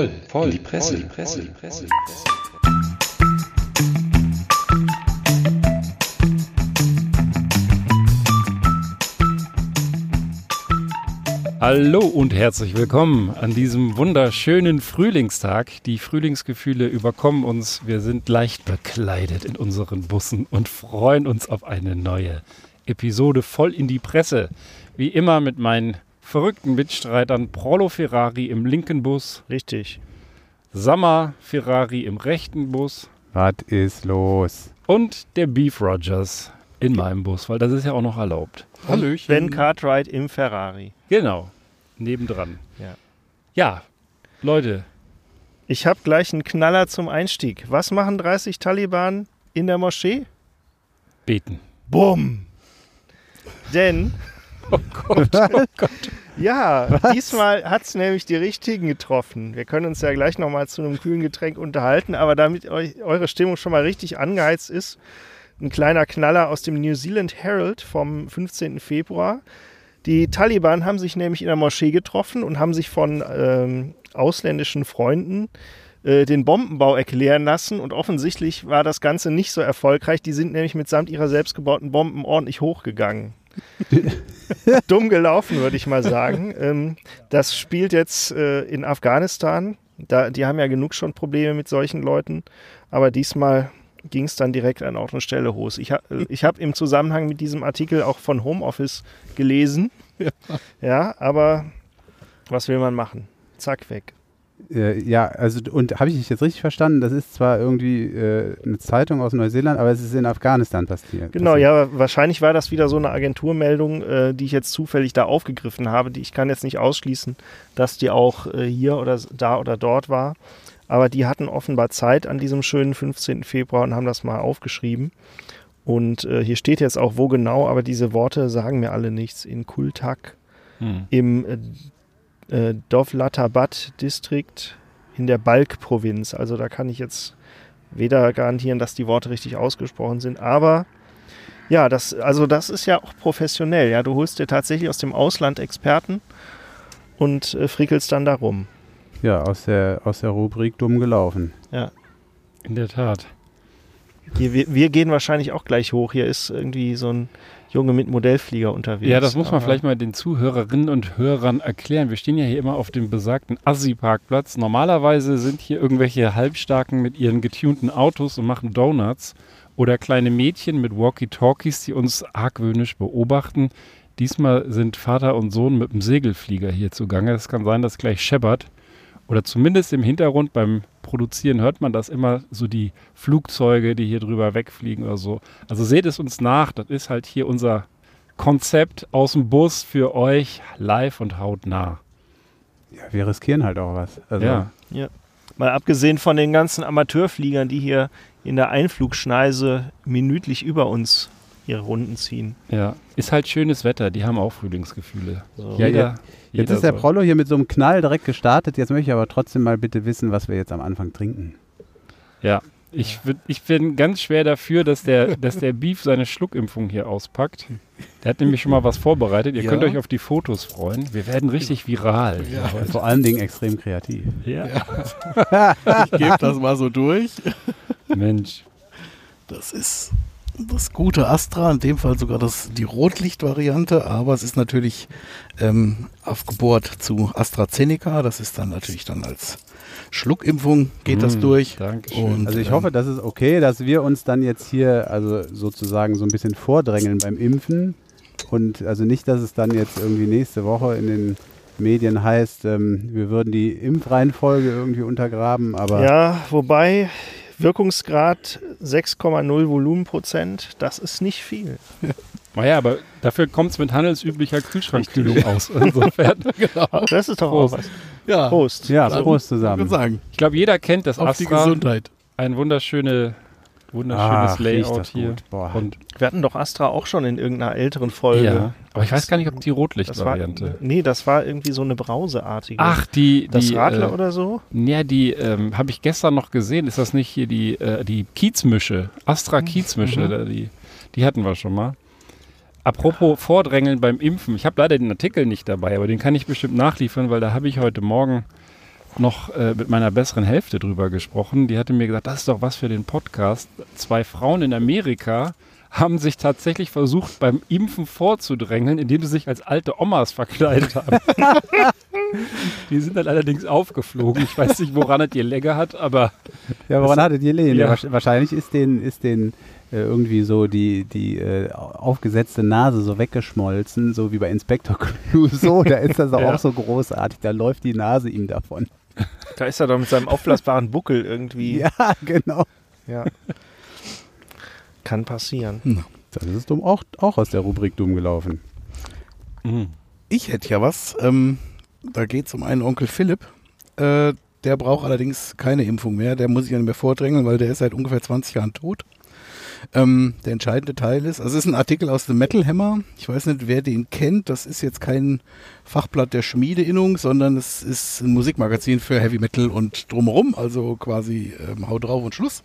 voll, voll, die Presse, die Presse, die Presse. Hallo und herzlich willkommen an diesem wunderschönen Frühlingstag. Die Frühlingsgefühle überkommen uns. Wir sind leicht bekleidet in unseren Bussen und freuen uns auf eine neue Episode voll in die Presse. Wie immer mit meinen verrückten Mitstreitern Prolo Ferrari im linken Bus, Richtig. Sammer Ferrari im rechten Bus Was ist los? und der Beef Rogers in meinem Bus, weil das ist ja auch noch erlaubt. Hallöchen. Ben Cartwright im Ferrari. Genau, nebendran. Ja. Ja, Leute, Ich habe gleich einen Knaller zum Einstieg. Was machen 30 Taliban in der Moschee? beten. Bumm. Denn, Oh Gott, oh Gott. Ja, diesmal hat es nämlich die richtigen getroffen. Wir können uns ja gleich nochmal zu einem kühlen Getränk unterhalten, aber damit euch, eure Stimmung schon mal richtig angeheizt ist, ein kleiner Knaller aus dem New Zealand Herald vom 15. Februar. Die Taliban haben sich nämlich in der Moschee getroffen und haben sich von ähm, ausländischen Freunden äh, den Bombenbau erklären lassen und offensichtlich war das Ganze nicht so erfolgreich. Die sind nämlich mitsamt ihrer selbstgebauten Bomben ordentlich hochgegangen. Dumm gelaufen, würde ich mal sagen. Ähm, das spielt jetzt äh, in Afghanistan. Da, die haben ja genug schon Probleme mit solchen Leuten. Aber diesmal ging es dann direkt an Ort und Stelle hoch. Ich, ha ich habe im Zusammenhang mit diesem Artikel auch von Homeoffice gelesen. Ja. aber was will man machen? Zack, weg. Äh, ja, also und habe ich dich jetzt richtig verstanden? Das ist zwar irgendwie äh, eine Zeitung aus Neuseeland, aber es ist in Afghanistan passiert. Genau, passiert. ja, wahrscheinlich war das wieder so eine Agenturmeldung, äh, die ich jetzt zufällig da aufgegriffen habe. Die, ich kann jetzt nicht ausschließen, dass die auch äh, hier oder da oder dort war. Aber die hatten offenbar Zeit an diesem schönen 15. Februar und haben das mal aufgeschrieben. Und äh, hier steht jetzt auch, wo genau, aber diese Worte sagen mir alle nichts. In Kultak, Hm. im äh, äh, Dovlatabad Distrikt in der Balk-Provinz. Also da kann ich jetzt weder garantieren, dass die Worte richtig ausgesprochen sind, aber ja, das, also das ist ja auch professionell. Ja, du holst dir tatsächlich aus dem Ausland Experten und äh, frickelst dann darum. Ja, aus der, aus der Rubrik dumm gelaufen. In der Tat. Hier, wir, wir gehen wahrscheinlich auch gleich hoch. Hier ist irgendwie so ein Junge mit Modellflieger unterwegs. Ja, das muss man vielleicht mal den Zuhörerinnen und Hörern erklären. Wir stehen ja hier immer auf dem besagten Assi-Parkplatz. Normalerweise sind hier irgendwelche Halbstarken mit ihren getunten Autos und machen Donuts oder kleine Mädchen mit Walkie-Talkies, die uns argwöhnisch beobachten. Diesmal sind Vater und Sohn mit dem Segelflieger hier zugange. Es kann sein, dass gleich scheppert. Oder zumindest im Hintergrund beim Produzieren hört man das immer so die Flugzeuge, die hier drüber wegfliegen oder so. Also seht es uns nach. Das ist halt hier unser Konzept aus dem Bus für euch live und hautnah. Ja, wir riskieren halt auch was. Also, ja. Mal abgesehen von den ganzen Amateurfliegern, die hier in der Einflugschneise minütlich über uns ihre Runden ziehen. Ja, ist halt schönes Wetter, die haben auch Frühlingsgefühle. So. Ja, jeder, Jetzt ist der. Prollo hier mit so einem Knall direkt gestartet. Jetzt möchte ich aber trotzdem mal bitte wissen, was wir jetzt am Anfang trinken. Ja, ich, ich bin ganz schwer dafür, dass der, dass der Beef seine Schluckimpfung hier auspackt. Der hat nämlich schon mal was vorbereitet. Ihr Ja. könnt euch auf die Fotos freuen. Wir werden richtig viral. heute. Vor allen Dingen extrem kreativ. Ja. Ich gebe das mal so durch. Mensch. Das ist das gute Astra, in dem Fall sogar das, die Rotlichtvariante, aber es ist natürlich ähm, aufgebohrt zu AstraZeneca. Das ist dann natürlich dann als Schluckimpfung geht das Mm, durch. Und, Also ich ähm, hoffe, das ist okay, dass wir uns dann jetzt hier also sozusagen so ein bisschen vordrängeln beim Impfen und also nicht, dass es dann jetzt irgendwie nächste Woche in den Medien heißt, ähm, wir würden die Impfreihenfolge irgendwie untergraben, aber Ja, wobei Wirkungsgrad 6,0 Volumenprozent, das ist nicht viel. Naja, aber dafür kommt es mit handelsüblicher Kühlschrankkühlung aus. Insofern, genau. Das ist doch Prost. auch was. Ja, Prost. ja, Also, Prost ich würde zusammen. sagen, ich glaube, jeder kennt das auf die Astra. Gesundheit. Ein wunderschöne, wunderschönes Ach, Layout hier. Und Wir hatten doch Astra auch schon in irgendeiner älteren Folge. ja, aber ich weiß gar nicht, ob die Rotlichtvariante. nee, das war irgendwie so eine brauseartige. Ach, die, das die Radler äh, oder so? Ja, die ähm, habe ich gestern noch gesehen. Ist das nicht hier die, äh, die Kiezmische? Astra Kiezmische, da die, die hatten wir schon mal. Apropos Vordrängeln beim Impfen. Ich habe leider den Artikel nicht dabei, aber den kann ich bestimmt nachliefern, weil da habe ich heute Morgen noch äh, mit meiner besseren Hälfte drüber gesprochen. Die hatte mir gesagt, das ist doch was für den Podcast. Zwei Frauen in Amerika haben sich tatsächlich versucht, beim Impfen vorzudrängeln, indem sie sich als alte Omas verkleidet haben. die sind dann allerdings aufgeflogen. Ich weiß nicht, woran es ihr Länger hat, aber. Ja, woran hattet ihr Lehen? Ja. Ja. Wahrscheinlich ist den, ist den äh, irgendwie so die, die äh, aufgesetzte Nase so weggeschmolzen, so wie bei Inspector Clouseau. Da ist das Ja. auch so großartig. Da läuft die Nase ihm davon. Da ist er doch mit seinem aufblasbaren Buckel irgendwie. Ja, genau. Ja. Kann passieren. Das ist dumm auch, auch aus der Rubrik dumm gelaufen. Mhm. Ich hätte ja was. Ähm, da geht es um einen Onkel Philipp. Äh, der braucht allerdings keine Impfung mehr. Der muss sich ja nicht mehr vordrängeln, weil der ist seit ungefähr 20 Jahren tot. Ähm, der entscheidende Teil ist, also es ist ein Artikel aus dem Metal Hammer. Ich weiß nicht, wer den kennt. Das ist jetzt kein Fachblatt der Schmiedeinnung, sondern es ist ein Musikmagazin für Heavy Metal und drumherum. Also quasi ähm, Hau drauf und Schluss.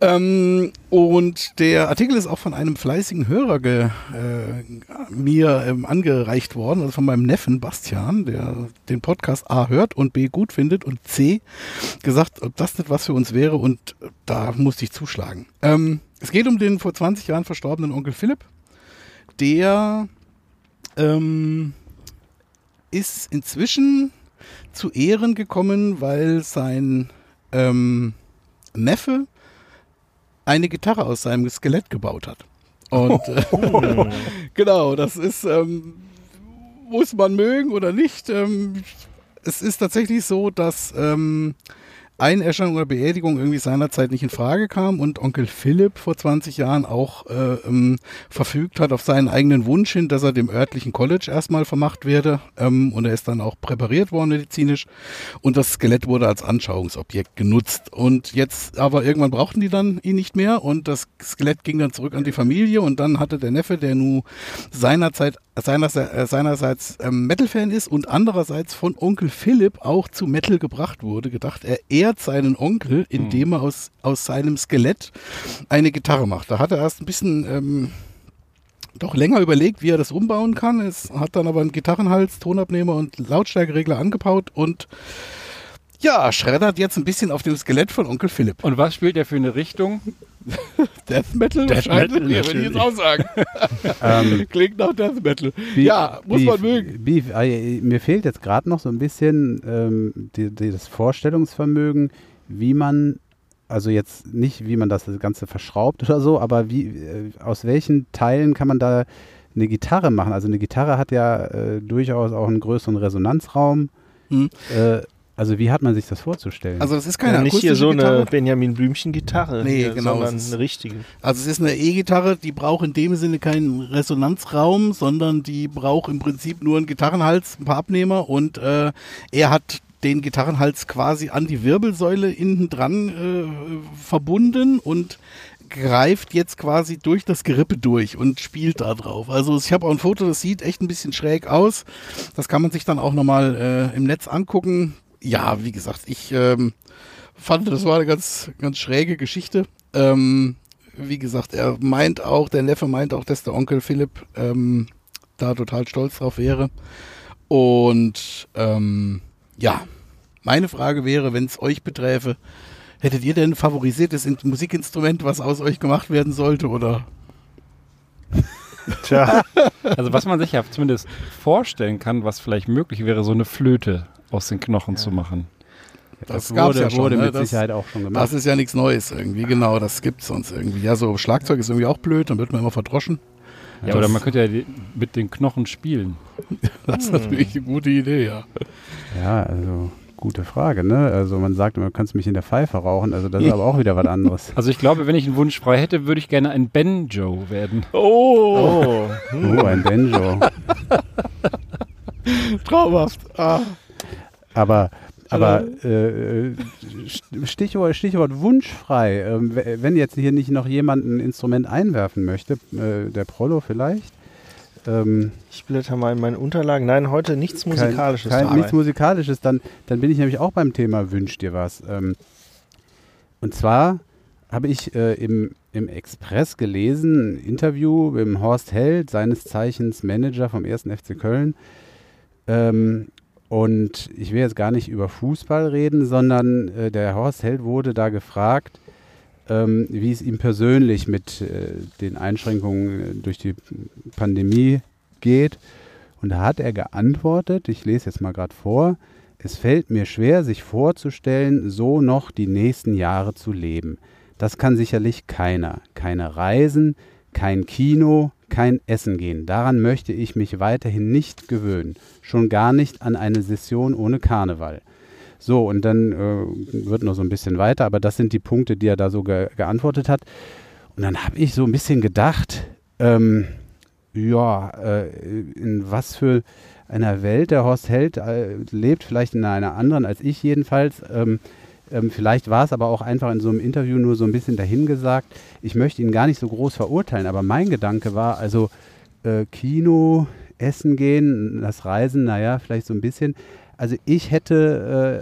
Ähm, und der Artikel ist auch von einem fleißigen Hörer ge, äh, mir ähm, angereicht worden, also von meinem Neffen Bastian, der den Podcast A hört und B gut findet und C gesagt, ob das nicht was für uns wäre und da musste ich zuschlagen. Ähm, es geht um den vor 20 Jahren verstorbenen Onkel Philipp, der ähm, ist inzwischen zu Ehren gekommen, weil sein ähm, Neffe eine Gitarre aus seinem Skelett gebaut hat. Und äh, genau, das ist, ähm, muss man mögen oder nicht. Ähm, es ist tatsächlich so, dass ähm, Einäschern oder Beerdigung irgendwie seinerzeit nicht in Frage kam und Onkel Philipp vor 20 Jahren auch äh, ähm, verfügt hat auf seinen eigenen Wunsch hin, dass er dem örtlichen College erstmal vermacht werde. Ähm, und er ist dann auch präpariert worden medizinisch und das Skelett wurde als Anschauungsobjekt genutzt. Und jetzt aber irgendwann brauchten die dann ihn nicht mehr und das Skelett ging dann zurück an die Familie und dann hatte der Neffe, der nun seinerzeit seinerseits, äh, seinerseits ähm, Metal-Fan ist und andererseits von Onkel Philipp auch zu Metal gebracht wurde, gedacht, er ehrt seinen Onkel, indem er aus, aus seinem Skelett eine Gitarre macht. Da hat er erst ein bisschen ähm, doch länger überlegt, wie er das umbauen kann. Es hat dann aber einen Gitarrenhals, Tonabnehmer und Lautstärkeregler angebaut und ja, schreddert jetzt ein bisschen auf dem Skelett von Onkel Philipp. Und was spielt er für eine Richtung? Death Metal Death wahrscheinlich, Metal, ja, würde ich jetzt natürlich. auch sagen. Ähm, Klingt nach Death Metal. Beef- ja, muss Beef- man mögen. Beef, äh, mir fehlt jetzt gerade noch so ein bisschen ähm, die, die, das Vorstellungsvermögen, wie man, also jetzt nicht, wie man das Ganze verschraubt oder so, aber wie, äh, aus welchen Teilen kann man da eine Gitarre machen? Also eine Gitarre hat ja äh, durchaus auch einen größeren Resonanzraum. Hm. Äh, also wie hat man sich das vorzustellen? Also das ist keine Ja, nicht hier so eine Gitarre. Benjamin Blümchen-Gitarre, Nee, hier, genau, sondern es ist- eine richtige. Also es ist eine E-Gitarre, die braucht in dem Sinne keinen Resonanzraum, sondern die braucht im Prinzip nur einen Gitarrenhals, ein paar Abnehmer und äh, er hat den Gitarrenhals quasi an die Wirbelsäule hinten dran äh, verbunden und greift jetzt quasi durch das Gerippe durch und spielt da drauf. Also ich habe auch ein Foto, das sieht echt ein bisschen schräg aus. Das kann man sich dann auch nochmal äh, im Netz angucken. Ja, wie gesagt, ich ähm, fand, das war eine ganz, ganz schräge Geschichte. Ähm, wie gesagt, er meint auch, der Neffe meint auch, dass der Onkel Philipp ähm, da total stolz drauf wäre. Und ähm, ja, meine Frage wäre, wenn es euch beträfe, hättet ihr denn ein favorisiertes In- Musikinstrument, was aus euch gemacht werden sollte? Oder Tja, Also was man sich ja zumindest vorstellen kann, was vielleicht möglich wäre, so eine Flöte aus den Knochen zu machen. das gab's wurde, ja schon, wurde ne? mit Das- Sicherheit auch schon gemacht. das ist ja nichts Neues irgendwie, genau, das gibt's sonst irgendwie. Ja, so Schlagzeug ist irgendwie auch blöd, dann wird man immer verdroschen. Ja, Das- oder man könnte ja die, mit den Knochen spielen. Das ist natürlich eine gute Idee, ja. Ja, also gute Frage, ne? Also man sagt, man kannst mich in der Pfeife rauchen, also das ist aber auch wieder was anderes. Also ich glaube, wenn ich einen Wunsch frei hätte, würde ich gerne ein Banjo werden. oh, Oh, ein Banjo. Traumhaft. Ah. Aber, aber äh, äh, Stichwort, Stichwort wunschfrei. W- wenn jetzt hier nicht noch jemand ein Instrument einwerfen möchte, äh, der Prollo vielleicht. Ähm, ich blätter mal in meinen Unterlagen. Nein, heute nichts Musikalisches. Kein, kein, nichts Musikalisches, dann, dann bin ich nämlich auch beim Thema Wünsch dir was. Ähm, und zwar habe ich äh, im, im Express gelesen, ein Interview mit dem Horst Held, seines Zeichens Manager vom 1. FC Köln. Ähm, Und ich will jetzt gar nicht über Fußball reden, sondern äh, der Horst Held wurde da gefragt, ähm, wie es ihm persönlich mit äh, den Einschränkungen äh, durch die Pandemie geht. Und da hat er geantwortet, ich lese jetzt mal gerade vor, es fällt mir schwer, sich vorzustellen, so noch die nächsten Jahre zu leben. Das kann sicherlich keiner. Keine Reisen, kein Kino, kein Essen gehen. Daran möchte ich mich weiterhin nicht gewöhnen. Schon gar nicht an eine Session ohne Karneval. So, und dann äh, wird noch so ein bisschen weiter, aber das sind die Punkte, die er da so ge geantwortet hat. Und dann habe ich so ein bisschen gedacht, ähm, ja, äh, in was für einer Welt der Horst Held äh, lebt, vielleicht in einer anderen als ich jedenfalls. Ähm, ähm, vielleicht war es aber auch einfach in so einem Interview nur so ein bisschen dahingesagt. Ich möchte ihn gar nicht so groß verurteilen, aber mein Gedanke war, also äh, Kino, Essen gehen, das Reisen, naja, vielleicht so ein bisschen. Also ich hätte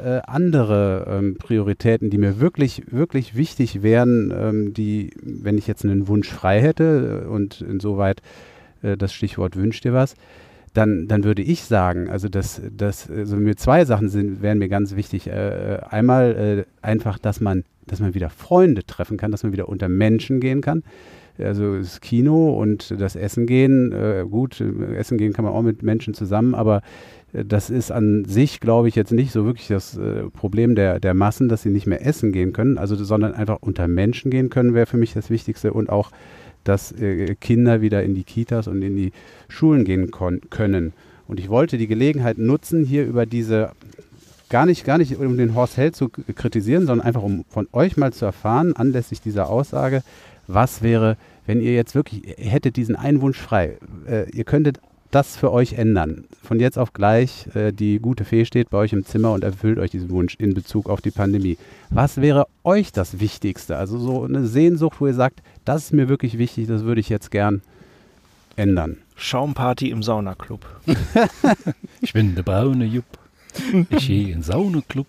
äh, äh, andere ähm, Prioritäten, die mir wirklich, wirklich wichtig wären, ähm, die, wenn ich jetzt einen Wunsch frei hätte und insoweit äh, das Stichwort wünscht dir was, dann, dann würde ich sagen, also das, das, also mir zwei Sachen sind, wären mir ganz wichtig. Äh, einmal äh, einfach, dass man, dass man wieder Freunde treffen kann, dass man wieder unter Menschen gehen kann. Also das Kino und das Essen gehen, äh, gut, Essen gehen kann man auch mit Menschen zusammen, aber äh, das ist an sich, glaube ich, jetzt nicht so wirklich das äh, Problem der, der Massen, dass sie nicht mehr essen gehen können, also sondern einfach unter Menschen gehen können, wäre für mich das Wichtigste und auch dass äh, Kinder wieder in die Kitas und in die Schulen gehen können. Und ich wollte die Gelegenheit nutzen, hier über diese, gar nicht, gar nicht um den Horst Held zu kritisieren, sondern einfach um von euch mal zu erfahren, anlässlich dieser Aussage, was wäre, wenn ihr jetzt wirklich, hättet diesen einen Wunsch frei. Äh, ihr könntet das für euch ändern. Von jetzt auf gleich, äh, die gute Fee steht bei euch im Zimmer und erfüllt euch diesen Wunsch in Bezug auf die Pandemie. Was wäre euch das Wichtigste? Also so eine Sehnsucht, wo ihr sagt, das ist mir wirklich wichtig, das würde ich jetzt gern ändern. Schaumparty im Saunaclub. ich bin der braune Jupp. Ich gehe in Saunaclub.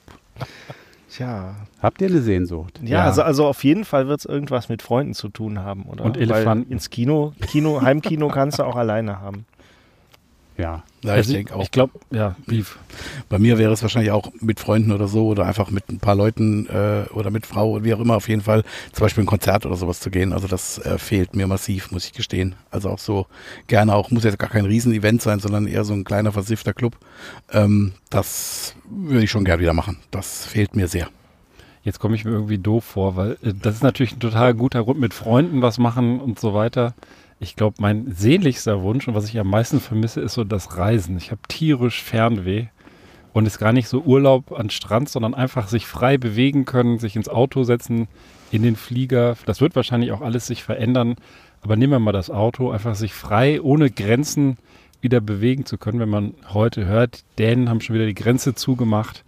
Tja. Habt ihr eine Sehnsucht? Ja, ja. Also, also auf jeden Fall wird es irgendwas mit Freunden zu tun haben, oder? Und Elefanten. Weil ins Kino, Kino, Heimkino kannst du auch alleine haben. Ja, ja also ich denke auch. Ich glaube, ja, Beef. Bei mir wäre es wahrscheinlich auch mit Freunden oder so oder einfach mit ein paar Leuten äh, oder mit Frau, wie auch immer, auf jeden Fall zum Beispiel ein Konzert oder sowas zu gehen. Also das äh, fehlt mir massiv, muss ich gestehen. Also auch so gerne auch, muss jetzt gar kein Riesenevent sein, sondern eher so ein kleiner versiffter Club. Ähm, das würde ich schon gerne wieder machen. Das fehlt mir sehr. Jetzt komme ich mir irgendwie doof vor, weil äh, das ist natürlich ein total guter Grund mit Freunden was machen und so weiter. Ich glaube, mein sehnlichster Wunsch und was ich am meisten vermisse, ist so das Reisen. Ich habe tierisch Fernweh und ist gar nicht so Urlaub an Strand, sondern einfach sich frei bewegen können, sich ins Auto setzen, in den Flieger. Das wird wahrscheinlich auch alles sich verändern. Aber nehmen wir mal das Auto, einfach sich frei, ohne Grenzen wieder bewegen zu können. Wenn man heute hört, Dänen haben schon wieder die Grenze zugemacht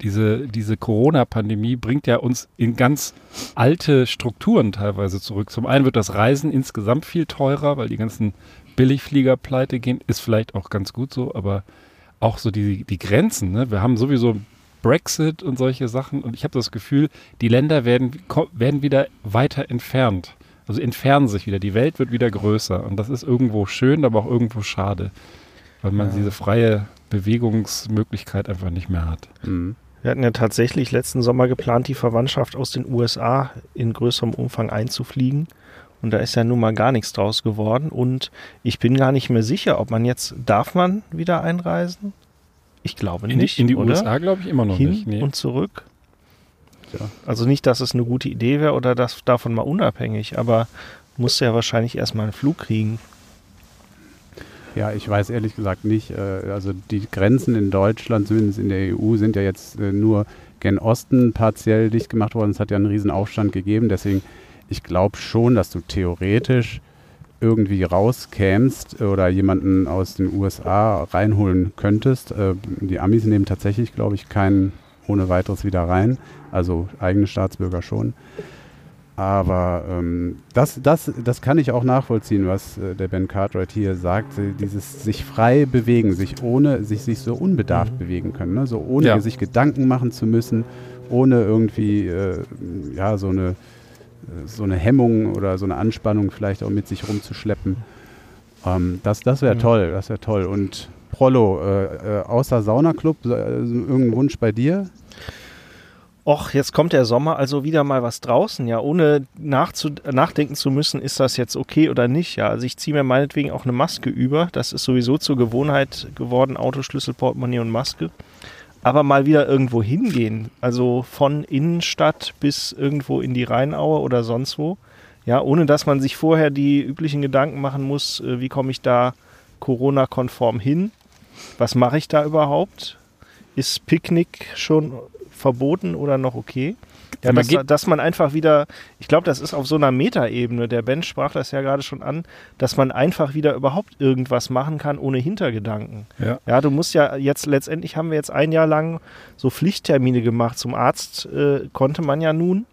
diese, diese Corona-Pandemie bringt ja uns in ganz alte Strukturen teilweise zurück. Zum einen wird das Reisen insgesamt viel teurer, weil die ganzen Billigflieger pleite gehen. Ist vielleicht auch ganz gut so, aber auch so die, die Grenzen. Ne? Wir haben sowieso Brexit und solche Sachen und ich habe das Gefühl, die Länder werden, werden wieder weiter entfernt. Also entfernen sich wieder. Die Welt wird wieder größer und das ist irgendwo schön, aber auch irgendwo schade, weil man ja. diese freie Bewegungsmöglichkeit einfach nicht mehr hat. Mhm. Wir hatten ja tatsächlich letzten Sommer geplant, die Verwandtschaft aus den USA in größerem Umfang einzufliegen. Und da ist ja nun mal gar nichts draus geworden. Und ich bin gar nicht mehr sicher, ob man jetzt, darf man wieder einreisen? Ich glaube in nicht. Die, in die oder? USA glaube ich immer noch Hin nicht. Nee. und zurück. Ja. Also nicht, dass es eine gute Idee wäre oder das davon mal unabhängig, aber musste ja wahrscheinlich erstmal einen Flug kriegen. Ja, ich weiß ehrlich gesagt nicht. Äh, also die Grenzen in Deutschland, zumindest in der EU, sind ja jetzt äh, nur gen Osten partiell dicht gemacht worden. Es hat ja einen riesen Aufstand gegeben. Deswegen, ich glaube schon, dass du theoretisch irgendwie rauskämst oder jemanden aus den USA reinholen könntest. Äh, die Amis nehmen tatsächlich, glaube ich, keinen ohne weiteres wieder rein. Also eigene Staatsbürger schon. Aber ähm, das, das, das kann ich auch nachvollziehen, was äh, der Ben Cartwright hier sagt. Dieses sich frei bewegen, sich ohne, sich, sich so unbedarft mhm. bewegen können, ne? so ohne ja. sich Gedanken machen zu müssen, ohne irgendwie äh, ja, so, eine, so eine Hemmung oder so eine Anspannung vielleicht auch mit sich rumzuschleppen. Ähm, das das wäre mhm. toll, das wäre toll. Und Prollo, äh, äh, außer Saunaclub, äh, irgendein Wunsch bei dir? Och, jetzt kommt der Sommer, also wieder mal was draußen, ja, ohne nachdenken zu müssen, ist das jetzt okay oder nicht, ja. Also ich ziehe mir meinetwegen auch eine Maske über, das ist sowieso zur Gewohnheit geworden, Autoschlüssel, Portemonnaie und Maske. Aber mal wieder irgendwo hingehen, also von Innenstadt bis irgendwo in die Rheinaue oder sonst wo, ja, ohne dass man sich vorher die üblichen Gedanken machen muss, äh, wie komme ich da Corona-konform hin? Was mache ich da überhaupt? Ist Picknick schon verboten oder noch okay? Ja, dass, dass man einfach wieder, ich glaube, das ist auf so einer Metaebene, der Ben sprach das ja gerade schon an, dass man einfach wieder überhaupt irgendwas machen kann ohne Hintergedanken. Ja. Ja, du musst ja jetzt, letztendlich haben wir jetzt ein Jahr lang so Pflichttermine gemacht. Zum Arzt äh, konnte man ja nun.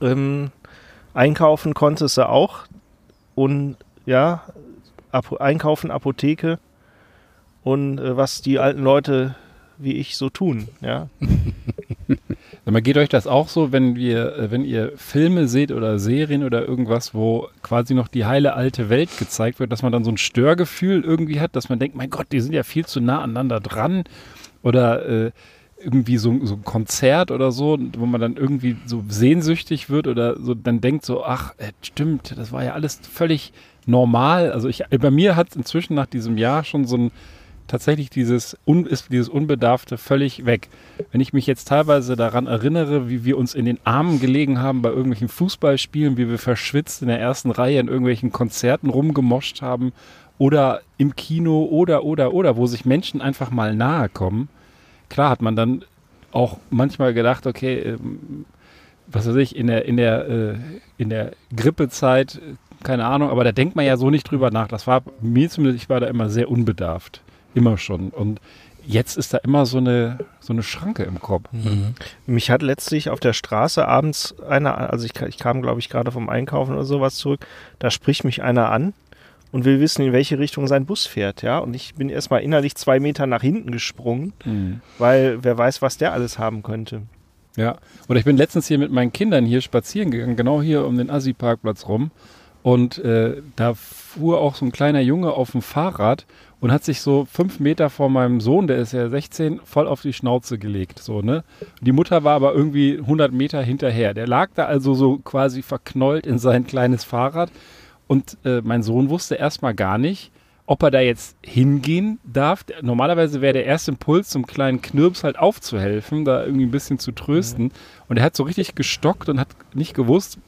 Ähm, einkaufen konntest du auch. Und ja, Apo einkaufen, Apotheke und äh, was die alten Leute wie ich so tun. Ja, Mal, geht euch das auch so, wenn wir, äh, wenn ihr Filme seht oder Serien oder irgendwas, wo quasi noch die heile alte Welt gezeigt wird, dass man dann so ein Störgefühl irgendwie hat, dass man denkt, mein Gott, die sind ja viel zu nah aneinander dran oder äh, irgendwie so, so ein Konzert oder so, wo man dann irgendwie so sehnsüchtig wird oder so dann denkt so, ach, äh, stimmt, das war ja alles völlig normal. Also ich, bei mir hat es inzwischen nach diesem Jahr schon so ein tatsächlich dieses, un, ist dieses Unbedarfte völlig weg. Wenn ich mich jetzt teilweise daran erinnere, wie wir uns in den Armen gelegen haben bei irgendwelchen Fußballspielen, wie wir verschwitzt in der ersten Reihe in irgendwelchen Konzerten rumgemoscht haben oder im Kino oder, oder, oder, wo sich Menschen einfach mal nahe kommen. Klar hat man dann auch manchmal gedacht, okay, ähm, was weiß ich, in der, in der, äh, in der Grippezeit, äh, keine Ahnung, aber da denkt man ja so nicht drüber nach. Das war mir zumindest, ich war da immer sehr unbedarft. Immer schon. Und jetzt ist da immer so eine, so eine Schranke im Kopf. Mich hat letztlich auf der Straße abends einer, also ich, ich kam, glaube ich, gerade vom Einkaufen oder sowas zurück, da spricht mich einer an und will wissen, in welche Richtung sein Bus fährt, ja. Und ich bin erstmal innerlich zwei Meter nach hinten gesprungen, weil wer weiß, was der alles haben könnte. Ja. Oder ich bin letztens hier mit meinen Kindern hier spazieren gegangen, genau hier um den Assi-Parkplatz rum. Und äh, da fuhr auch so ein kleiner Junge auf dem Fahrrad und hat sich so fünf Meter vor meinem Sohn, der ist ja 16, voll auf die Schnauze gelegt. So, ne? Die Mutter war aber irgendwie 100 Meter hinterher. Der lag da also so quasi verknollt in sein kleines Fahrrad. Und äh, mein Sohn wusste erstmal gar nicht, ob er da jetzt hingehen darf. Normalerweise wäre der erste Impuls, zum kleinen Knirps halt aufzuhelfen, da irgendwie ein bisschen zu trösten. Und er hat so richtig gestockt und hat nicht gewusst,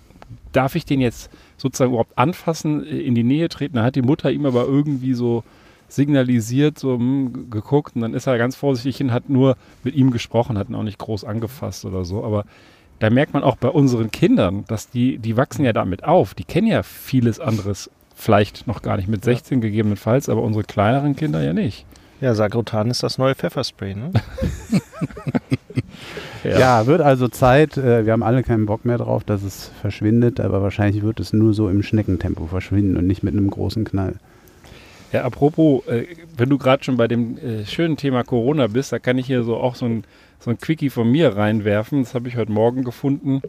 darf ich den jetzt sozusagen überhaupt anfassen, äh, in die Nähe treten. Da hat die Mutter ihm aber irgendwie so signalisiert, so hm, geguckt und dann ist er ganz vorsichtig hin, hat nur mit ihm gesprochen, hat ihn auch nicht groß angefasst oder so. Aber da merkt man auch bei unseren Kindern, dass die, die wachsen ja damit auf. Die kennen ja vieles anderes vielleicht noch gar nicht mit 16 gegebenenfalls, aber unsere kleineren Kinder ja nicht. Ja, Sagrotan ist das neue Pfefferspray, ne? Ja. wird also Zeit. Äh, wir haben alle keinen Bock mehr drauf, dass es verschwindet, aber wahrscheinlich wird es nur so im Schneckentempo verschwinden und nicht mit einem großen Knall. Ja, apropos, äh, wenn du gerade schon bei dem äh, schönen Thema Corona bist, da kann ich hier so auch so ein, so ein Quickie von mir reinwerfen. Das habe ich heute Morgen gefunden.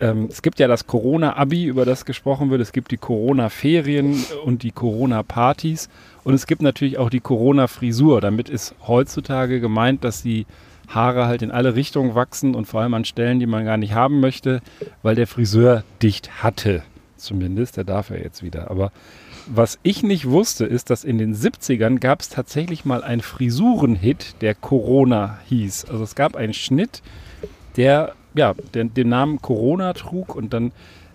Ähm, es gibt ja das Corona-Abi, über das gesprochen wird. Es gibt die Corona-Ferien und die Corona-Partys. Und es gibt natürlich auch die Corona-Frisur. Damit ist heutzutage gemeint, dass die Haare halt in alle Richtungen wachsen und vor allem an Stellen, die man gar nicht haben möchte, weil der Friseur dicht hatte. Zumindest, der darf ja jetzt wieder. Aber was ich nicht wusste, ist, dass in den 70ern gab es tatsächlich mal einen Frisurenhit, der Corona hieß. Also es gab einen Schnitt, der ja den, den Namen Corona trug und dann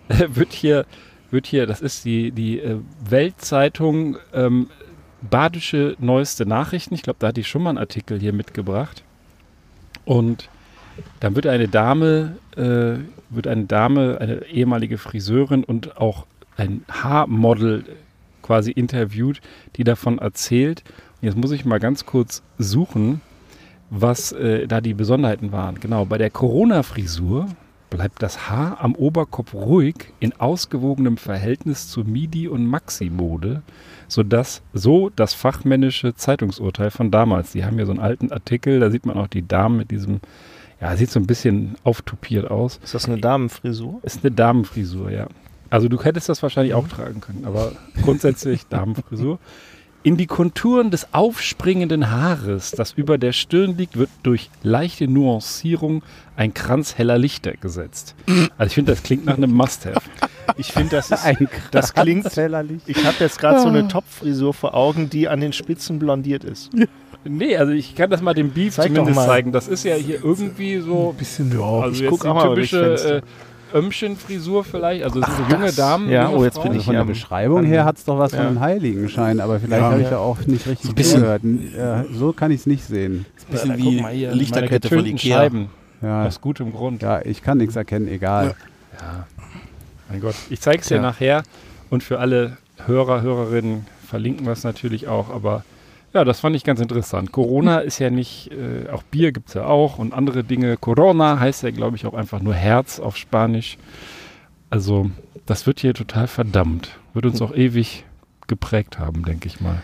äh, wird hier wird hier, das ist die die äh, Weltzeitung ähm, Badische neueste Nachrichten. Ich glaube, da hatte ich schon mal einen Artikel hier mitgebracht. Und dann wird eine Dame, äh, wird eine Dame, eine ehemalige Friseurin und auch ein Haarmodel quasi interviewt, die davon erzählt. Und jetzt muss ich mal ganz kurz suchen, was äh, da die Besonderheiten waren. Genau, bei der Corona-Frisur bleibt das Haar am Oberkopf ruhig in ausgewogenem Verhältnis zur Midi- und Maxi-Mode, sodass so das fachmännische Zeitungsurteil von damals. Die haben hier so einen alten Artikel, da sieht man auch die Dame mit diesem, ja, sieht so ein bisschen auftupiert aus. Ist das eine Damenfrisur? Ist eine Damenfrisur, ja. Also du hättest das wahrscheinlich auch tragen können, aber grundsätzlich Damenfrisur. In die Konturen des aufspringenden Haares, das über der Stirn liegt, wird durch leichte Nuancierung ein Kranz heller Lichter gesetzt. Also ich finde, das klingt nach einem Must-Have. Ich finde, das ist, Ein das klingt, Zellerlicht. ich habe jetzt gerade so eine Topfrisur vor Augen, die an den Spitzen blondiert ist. Nee, also ich kann das mal dem Beef Zeig doch zumindest mal. zeigen. Das ist ja hier irgendwie so, bisschen, ja. also ich jetzt guck die auch mal typische Fenster. Ömmchen-Frisur vielleicht. Also es sind so junge Damen. Ja, junge oh, jetzt Frauen. bin ich Von der Beschreibung her hat es doch was Ja. von einem Heiligenschein, aber vielleicht Ja. habe ich Ja. da auch nicht richtig ein bisschen- zugehört. Äh, so kann ich es nicht sehen. bisschen Ja, wie guck mal hier, meine Lichterkette von Ikea. Scheiben. Ja, Aus gutem Grund. ja ich kann nichts erkennen, egal. Ja. Mein Gott. Ich zeige es dir Ja. nachher. Und für alle Hörer, Hörerinnen verlinken wir es natürlich auch. Aber ja, das fand ich ganz interessant. Corona ist ja nicht, äh, auch Bier gibt es ja auch und andere Dinge. Corona heißt ja, glaube ich, auch einfach nur Herz auf Spanisch. Also, das wird hier total verdammt. Wird uns auch ewig geprägt haben, denke ich mal.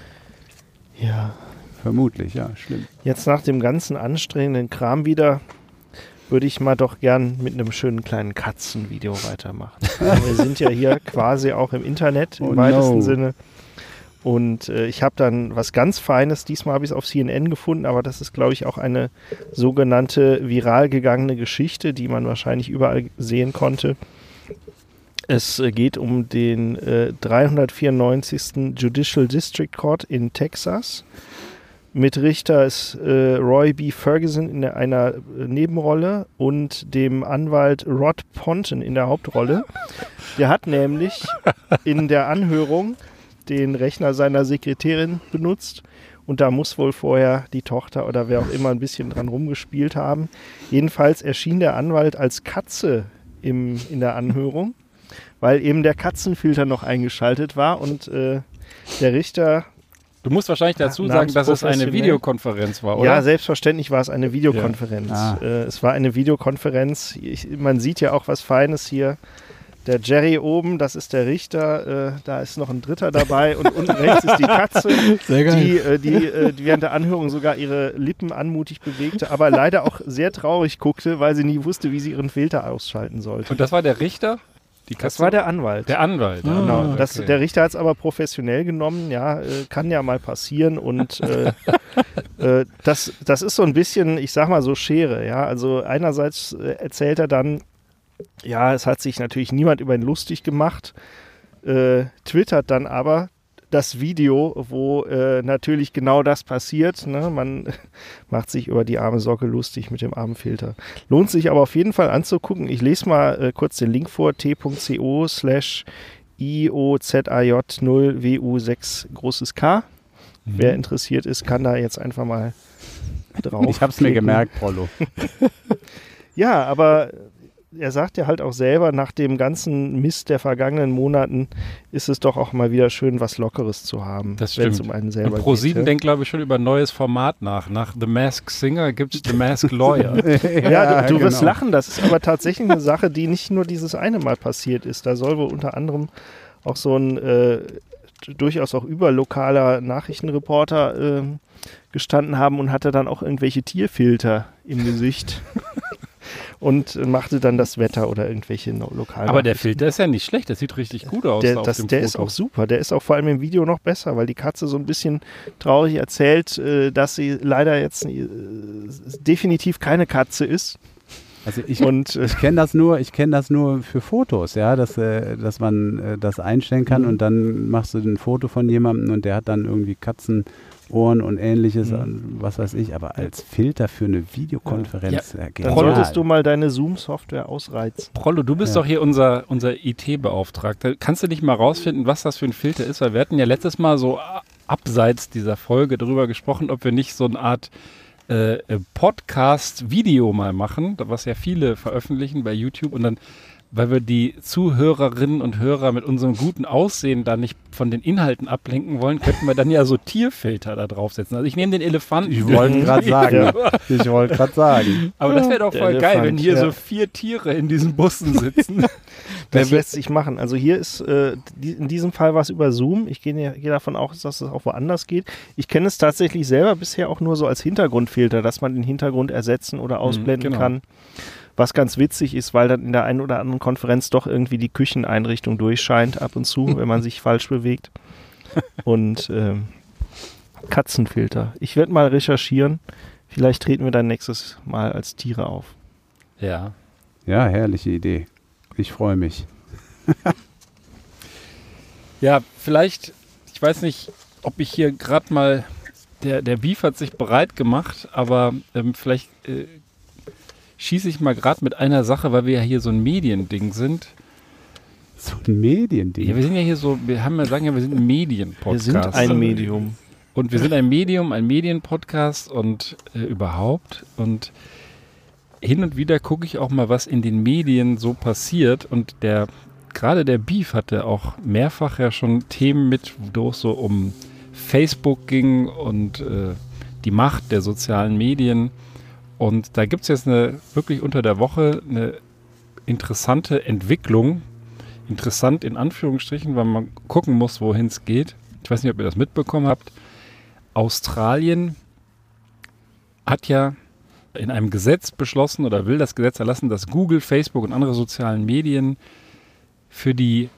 Ja. Vermutlich, ja, schlimm. Jetzt nach dem ganzen anstrengenden Kram wieder würde ich mal doch gern mit einem schönen kleinen Katzenvideo weitermachen. Wir sind ja hier quasi auch im Internet im Oh weitesten no. Sinne. Und äh, ich habe dann was ganz Feines, diesmal habe ich es auf CNN gefunden, aber das ist, glaube ich, auch eine sogenannte viral gegangene Geschichte, die man wahrscheinlich überall sehen konnte. Es äh, geht um den äh, 394. Judicial District Court in Texas. Mit Richter ist äh, Roy B. Ferguson in einer äh, Nebenrolle und dem Anwalt Rod Ponton in der Hauptrolle. Der hat nämlich in der Anhörung den Rechner seiner Sekretärin benutzt und da muss wohl vorher die Tochter oder wer auch immer ein bisschen dran rumgespielt haben. Jedenfalls erschien der Anwalt als Katze im, in der Anhörung, weil eben der Katzenfilter noch eingeschaltet war und äh, der Richter Du musst wahrscheinlich dazu Ja, sagen, dass es eine. Videokonferenz war, oder? Ja, selbstverständlich war es eine Videokonferenz. Ja. Ah. Äh, es war eine Videokonferenz. Ich, man sieht ja auch was Feines hier. Der Jerry oben, das ist der Richter. Äh, da ist noch ein Dritter dabei und unten rechts ist die Katze, Sehr geil. die, äh, die, äh, die während der Anhörung sogar ihre Lippen anmutig bewegte, aber leider auch sehr traurig guckte, weil sie nie wusste, wie sie ihren Filter ausschalten sollte. Und das war der Richter? Die Das war der Anwalt. der Anwalt. Ah, Genau, okay. das, der Richter hat es aber professionell genommen, ja, äh, kann ja mal passieren und äh, äh, das, das ist so ein bisschen, ich sag mal so Schere, ja, also einerseits äh, erzählt er dann, ja, es hat sich natürlich niemand über ihn lustig gemacht, äh, twittert dann aber das Video, wo äh, natürlich genau das passiert. Ne? Man macht sich über die arme Socke lustig mit dem armen Filter. Lohnt sich aber auf jeden Fall anzugucken. Ich lese mal äh, kurz den Link vor, t.co slash IOZAJ0WU6 großes K. Wer interessiert ist, kann da jetzt einfach mal drauf. Ich habe es mir klicken. gemerkt, Prollo. Ja, aber er sagt ja halt auch selber, nach dem ganzen Mist der vergangenen Monaten ist es doch auch mal wieder schön, was Lockeres zu haben, Das wenn es stimmt. um einen selber Und ProSieben geht. denkt, glaube ich, schon über ein neues Format nach. Nach The Masked Singer gibt es The Masked Lawyer. Ja, du, du wirst genau. lachen. Das ist aber tatsächlich eine Sache, die nicht nur dieses eine Mal passiert ist. Da soll wohl unter anderem auch so ein äh, durchaus auch überlokaler Nachrichtenreporter ähm, gestanden haben und hatte dann auch irgendwelche Tierfilter im Gesicht und machte dann das Wetter oder irgendwelche lokalen. Aber der Filter ist ja nicht schlecht. Der sieht richtig gut aus. der, auf das, dem der Foto. ist auch super. Der ist auch vor allem im Video noch besser, weil die Katze so ein bisschen traurig erzählt, äh, dass sie leider jetzt äh, definitiv keine Katze ist. Also ich, Und äh, ich kenne das nur, ich kenne das nur für Fotos, ja, dass, äh, dass man äh, das einstellen kann Mhm. und dann machst du ein Foto von jemandem und der hat dann irgendwie Katzenohren und ähnliches, Mhm. und was weiß ich, aber als Filter für eine Videokonferenz, ja. dann genial. solltest du mal deine Zoom-Software ausreizen. Prollo, du bist Ja. doch hier unser, unser IT-Beauftragter. Kannst du nicht mal rausfinden, was das für ein Filter ist? Weil wir hatten ja letztes Mal so abseits dieser Folge darüber gesprochen, ob wir nicht so eine Art äh, äh, Podcast-Video mal machen, was ja viele veröffentlichen bei YouTube und dann, weil wir die Zuhörerinnen und Hörer mit unserem guten Aussehen da nicht von den Inhalten ablenken wollen, könnten wir dann ja so Tierfilter da draufsetzen. Also ich nehme den Elefanten. Ich wollte gerade sagen, Ja. ich wollte gerade sagen. Aber das wäre doch voll geil, wenn Elefant, hier ja. so vier Tiere in diesen Bussen sitzen. Das lässt sich machen. Also hier ist, äh, die, in diesem Fall war es über Zoom. Ich gehe, gehe davon aus, dass es auch woanders geht. Ich kenne es tatsächlich selber bisher auch nur so als Hintergrundfilter, dass man den Hintergrund ersetzen oder ausblenden genau. kann. Was ganz witzig ist, weil dann in der einen oder anderen Konferenz doch irgendwie die Kücheneinrichtung durchscheint ab und zu, wenn man sich falsch bewegt. Und ähm, Katzenfilter. Ich werde mal recherchieren. Vielleicht treten wir dann nächstes Mal als Tiere auf. Ja. Ja, herrliche Idee. Ich freue mich. Ja, vielleicht, ich weiß nicht, ob ich hier gerade mal, der, der Beef hat sich bereit gemacht, aber ähm, vielleicht äh, schieße ich mal gerade mit einer Sache, weil wir ja hier so ein Mediending sind. So ein Mediending. Ja, wir sind ja hier so, wir haben ja sagen ja, wir sind ein Medienpodcast. Wir sind ein Medium. Und wir sind ein Medium, ein Medienpodcast und äh, überhaupt. Und hin und wieder gucke ich auch mal, was in den Medien so passiert. Und der, gerade der Beef hatte auch mehrfach ja schon Themen mit, wo es so um Facebook ging und äh, die Macht der sozialen Medien. Und da gibt es jetzt eine wirklich unter der Woche eine interessante Entwicklung. Interessant in Anführungsstrichen, weil man gucken muss, wohin es geht. Ich weiß nicht, ob ihr das mitbekommen habt. Australien hat ja in einem Gesetz beschlossen oder will das Gesetz erlassen, dass Google, Facebook und andere sozialen Medien für die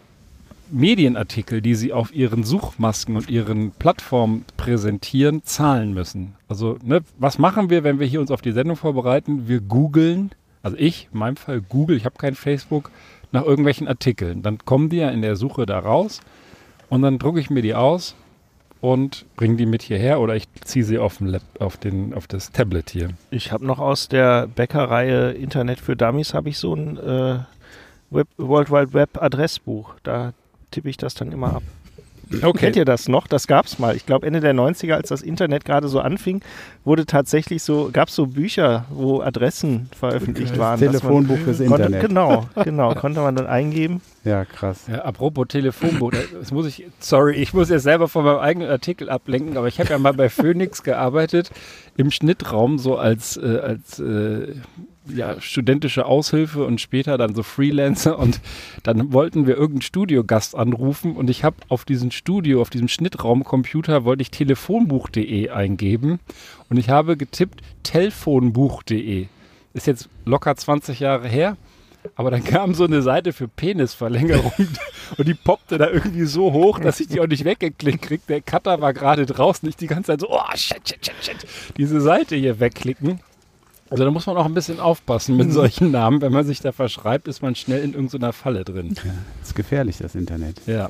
Medienartikel, die sie auf ihren Suchmasken und ihren Plattformen präsentieren, zahlen müssen. Also, ne, was machen wir, wenn wir hier uns auf die Sendung vorbereiten? Wir googeln, also ich, in meinem Fall Google, ich habe kein Facebook, nach irgendwelchen Artikeln. Dann kommen die ja in der Suche da raus und dann drucke ich mir die aus und bringe die mit hierher oder ich ziehe sie auf, den Lab, auf, den, auf das Tablet hier. Ich habe noch aus der Bäckerreihe Internet für Dummies habe ich so ein äh, Web, World Wide Web Adressbuch. Da tippe ich das dann immer ab. Kennt ihr das noch? Das gab es mal. Ich glaube, Ende der 90er, als das Internet gerade so anfing, wurde tatsächlich so, gab es so Bücher, wo Adressen veröffentlicht waren. dass man Telefonbuch fürs Konnte, Internet. genau, genau. Konnte man dann eingeben. Ja, krass. Ja, apropos Telefonbuch, das muss ich, sorry, ich muss jetzt selber von meinem eigenen Artikel ablenken, aber ich habe ja mal bei Phoenix gearbeitet, im Schnittraum, so als, äh, als äh, ja, studentische Aushilfe und später dann so Freelancer und dann wollten wir irgendeinen Studiogast anrufen und ich habe auf diesem Studio, auf diesem Schnittraumcomputer wollte ich telefonbuch.de eingeben und ich habe getippt telefonbuch.de. Ist jetzt locker 20 Jahre her. Aber dann kam so eine Seite für Penisverlängerung und die poppte da irgendwie so hoch, dass ich die auch nicht weggeklickt krieg. Der Cutter war gerade draußen, ich die ganze Zeit so, oh shit, shit, shit, shit, diese Seite hier wegklicken. Also da muss man auch ein bisschen aufpassen mit solchen Namen. Wenn man sich da verschreibt, ist man schnell in irgendeiner Falle drin. ist gefährlich, das Internet. Ja.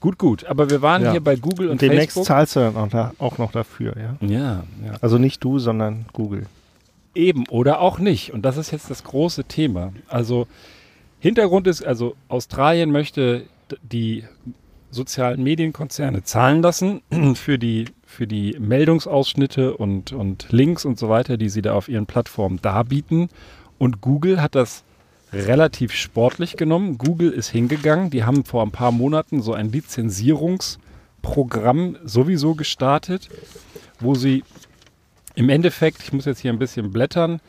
Gut, gut. Aber wir waren Ja. hier bei Google und, Und demnächst Facebook. zahlst du dann auch, da, auch noch dafür, ja. Ja, ja. Also nicht du, sondern Google. Eben oder auch nicht. Und das ist jetzt das große Thema. Also Hintergrund ist, also Australien möchte die sozialen Medienkonzerne zahlen lassen für die, für die Meldungsausschnitte und, und Links und so weiter, die sie da auf ihren Plattformen darbieten. Und Google hat das relativ sportlich genommen. Google ist hingegangen. Die haben vor ein paar Monaten so ein Lizenzierungsprogramm sowieso gestartet, wo sie im Endeffekt, ich muss jetzt hier ein bisschen blättern,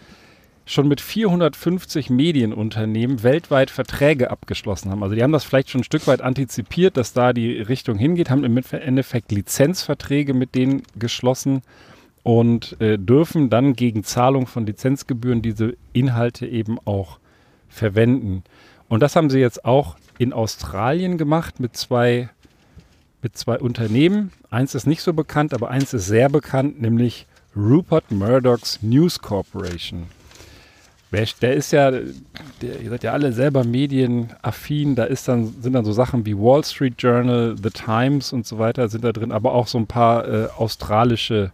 schon mit 450 Medienunternehmen weltweit Verträge abgeschlossen haben. Also die haben das vielleicht schon ein Stück weit antizipiert, dass da die Richtung hingeht, haben im Endeffekt Lizenzverträge mit denen geschlossen und äh, dürfen dann gegen Zahlung von Lizenzgebühren diese Inhalte eben auch verwenden. Und das haben sie jetzt auch in Australien gemacht mit zwei, mit zwei Unternehmen. Eins ist nicht so bekannt, aber eins ist sehr bekannt, nämlich Rupert Murdochs News Corporation. Wer, der ist ja, der, ihr seid ja alle selber medienaffin, da ist dann, sind dann so Sachen wie Wall Street Journal, The Times und so weiter sind da drin, aber auch so ein paar äh, australische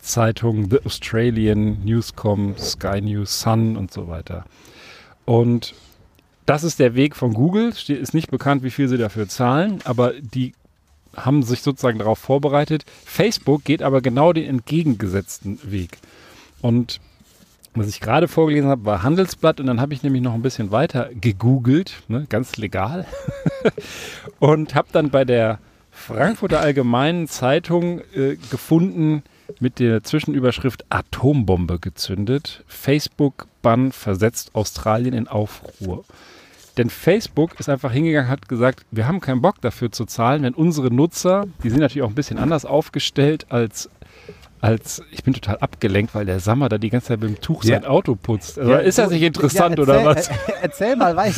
Zeitungen, The Australian, Newscom, Sky News, Sun und so weiter. Und das ist der Weg von Google, ist nicht bekannt, wie viel sie dafür zahlen, aber die haben sich sozusagen darauf vorbereitet. Facebook geht aber genau den entgegengesetzten Weg. Und was ich gerade vorgelesen habe, war Handelsblatt und dann habe ich nämlich noch ein bisschen weiter gegoogelt, ne, ganz legal, und habe dann bei der Frankfurter Allgemeinen Zeitung äh, gefunden mit der Zwischenüberschrift Atombombe gezündet. Facebook-Bann versetzt Australien in Aufruhr. Denn Facebook ist einfach hingegangen, hat gesagt, wir haben keinen Bock dafür zu zahlen, wenn unsere Nutzer, die sind natürlich auch ein bisschen anders aufgestellt als als ich bin total abgelenkt, weil der Sammer da die ganze Zeit mit dem Tuch sein Ja. Auto putzt. Also Ja, ist das nicht interessant ja, oder erzähl- was? äh, erzähl mal weiter.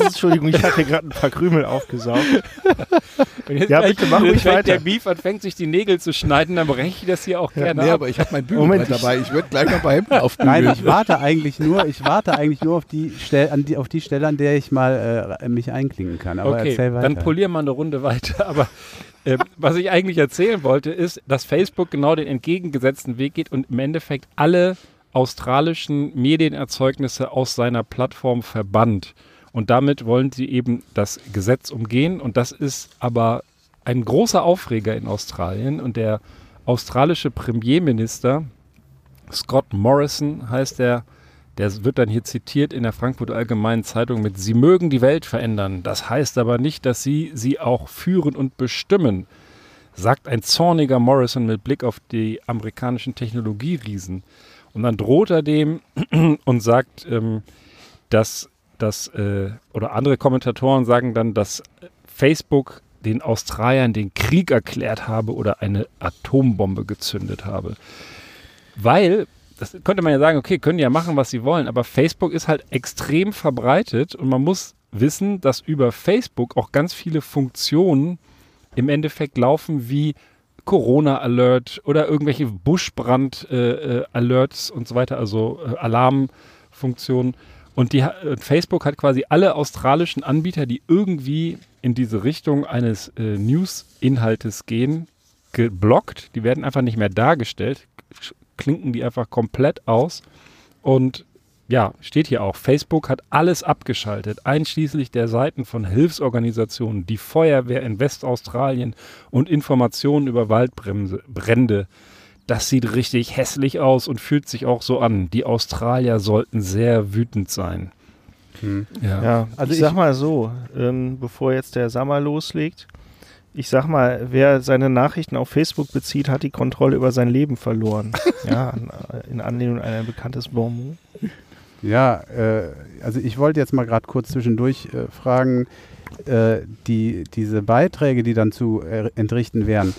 Entschuldigung, ich hatte gerade ein paar Krümel aufgesaugt. Ja, bitte, mach wenn ruhig der weiter. Beef anfängt, sich die Nägel zu schneiden, dann breche ich das hier auch gerne nee, ab. aber ich habe mein Bügelbrett dabei. Ich würde gleich noch bei Hemden aufbügeln. Nein, ich warte eigentlich nur, ich warte eigentlich nur auf die, Stelle, an die, auf die Stelle, an der ich mal äh, mich einklinken kann. Aber okay, erzähl weiter. dann polier mal eine Runde weiter. Aber äh, was ich eigentlich erzählen wollte, ist, dass Facebook genau den entgegengesetzten Weg geht und im Endeffekt alle australischen Medienerzeugnisse aus seiner Plattform verbannt. Und damit wollen sie eben das Gesetz umgehen. Und das ist aber ein großer Aufreger in Australien. Und der australische Premierminister, Scott Morrison heißt er, der wird dann hier zitiert in der Frankfurter Allgemeinen Zeitung mit Sie mögen die Welt verändern. Das heißt aber nicht, dass Sie sie auch führen und bestimmen, sagt ein zorniger Morrison mit Blick auf die amerikanischen Technologieriesen. Und dann droht er dem und sagt, ähm, dass das, äh, oder andere Kommentatoren sagen dann, dass Facebook den Australiern den Krieg erklärt habe oder eine Atombombe gezündet habe. Weil, das könnte man ja sagen, okay, können ja machen, was sie wollen, aber Facebook ist halt extrem verbreitet und man muss wissen, dass über Facebook auch ganz viele Funktionen im Endeffekt laufen wie Corona-Alert oder irgendwelche Buschbrand-Alerts und so weiter, also äh, Alarmfunktionen. Und die, Facebook hat quasi alle australischen Anbieter, die irgendwie in diese Richtung eines äh, News-Inhaltes gehen, geblockt. Die werden einfach nicht mehr dargestellt, klinken die einfach komplett aus. Und ja, steht hier auch, Facebook hat alles abgeschaltet, einschließlich der Seiten von Hilfsorganisationen, die Feuerwehr in Westaustralien und Informationen über Waldbrände. Das sieht richtig hässlich aus und fühlt sich auch so an. Die Australier sollten sehr wütend sein. Hm. Ja. Ja, Also ich ich- sag mal so, ähm, bevor jetzt der Sommer loslegt, ich sag mal, wer seine Nachrichten auf Facebook bezieht, hat die Kontrolle über sein Leben verloren. ja, äh, in Anlehnung an ein bekanntes Bonmot. Ja, äh, also ich wollte jetzt mal gerade kurz zwischendurch äh, fragen, äh, die, diese Beiträge, die dann zu äh, entrichten wären,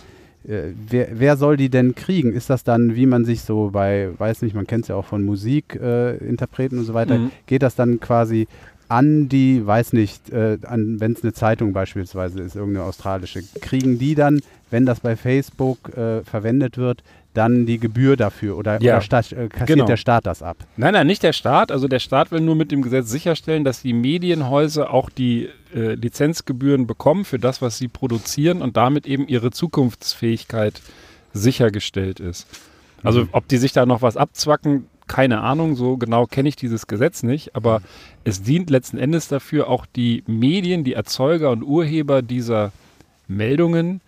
äh, wer, wer soll die denn kriegen? Ist das dann, wie man sich so bei, weiß nicht, man kennt es ja auch von Musikinterpreten äh, und so weiter, Mhm. geht das dann quasi an die, weiß nicht, äh, an, wenn es eine Zeitung beispielsweise ist, irgendeine australische, kriegen die dann, wenn das bei Facebook äh, verwendet wird, dann die Gebühr dafür oder, Ja, oder statt, äh, kassiert genau. der Staat das ab? Nein, nein, nicht der Staat. Also der Staat will nur mit dem Gesetz sicherstellen, dass die Medienhäuser auch die äh, Lizenzgebühren bekommen für das, was sie produzieren und damit eben ihre Zukunftsfähigkeit sichergestellt ist. Also Mhm. ob die sich da noch was abzwacken, keine Ahnung, so genau kenne ich dieses Gesetz nicht, aber es dient letzten Endes dafür, auch die Medien, die Erzeuger und Urheber dieser Meldungen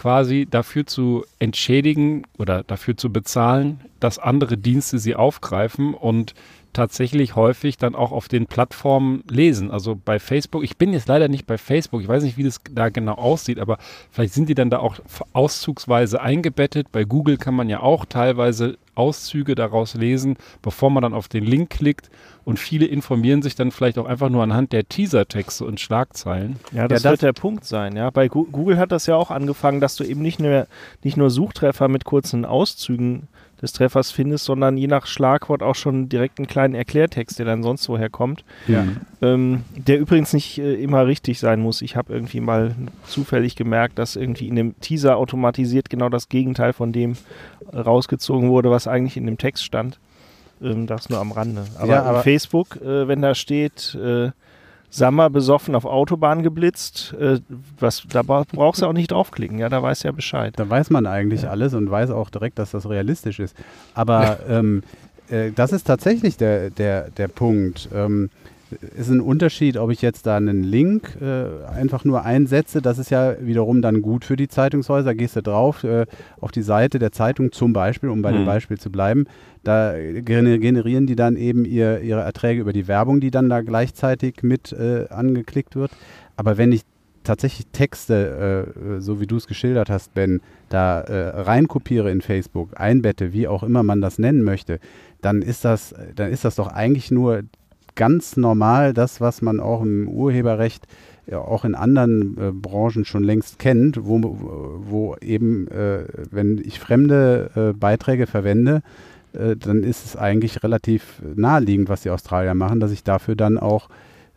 quasi dafür zu entschädigen oder dafür zu bezahlen, dass andere Dienste sie aufgreifen und tatsächlich häufig dann auch auf den Plattformen lesen. Also bei Facebook, ich bin jetzt leider nicht bei Facebook, ich weiß nicht, wie das da genau aussieht, aber vielleicht sind die dann da auch auszugsweise eingebettet. Bei Google kann man ja auch teilweise Auszüge daraus lesen, bevor man dann auf den Link klickt. Und viele informieren sich dann vielleicht auch einfach nur anhand der Teasertexte und Schlagzeilen. Ja, das, das- wird der Punkt sein. Ja, bei Google hat das ja auch angefangen, dass du eben nicht nur, nicht nur Suchtreffer mit kurzen Auszügen des Treffers findest, sondern je nach Schlagwort auch schon direkt einen kleinen Erklärtext, der dann sonst woher kommt. Ja. Ähm, der übrigens nicht äh, immer richtig sein muss. Ich habe irgendwie mal zufällig gemerkt, dass irgendwie in dem Teaser automatisiert genau das Gegenteil von dem äh, rausgezogen wurde, was eigentlich in dem Text stand. Ähm, das nur am Rande. Aber, Ja, aber- Facebook, äh, wenn da steht, äh, Sammer besoffen auf Autobahn geblitzt, äh, was, da bra- brauchst du auch nicht draufklicken, ja, da weiß ja Bescheid. Da weiß man eigentlich alles und weiß auch direkt, dass das realistisch ist. Aber ähm, äh, das ist tatsächlich der, der, der Punkt. Ähm, ist ein Unterschied, ob ich jetzt da einen Link äh, einfach nur einsetze. Das ist ja wiederum dann gut für die Zeitungshäuser. Gehst du drauf äh, auf die Seite der Zeitung zum Beispiel, um bei dem Mhm. Beispiel zu bleiben. Da gener- generieren die dann eben ihr, ihre Erträge über die Werbung, die dann da gleichzeitig mit äh, angeklickt wird. Aber wenn ich tatsächlich Texte, äh, so wie du es geschildert hast, Ben, da äh, reinkopiere in Facebook, einbette, wie auch immer man das nennen möchte, dann ist das, dann ist das doch eigentlich nur ganz normal das, was man auch im Urheberrecht auch in anderen äh, Branchen schon längst kennt, wo, wo eben, äh, wenn ich fremde äh, Beiträge verwende, äh, dann ist es eigentlich relativ naheliegend, was die Australier machen, dass ich dafür dann auch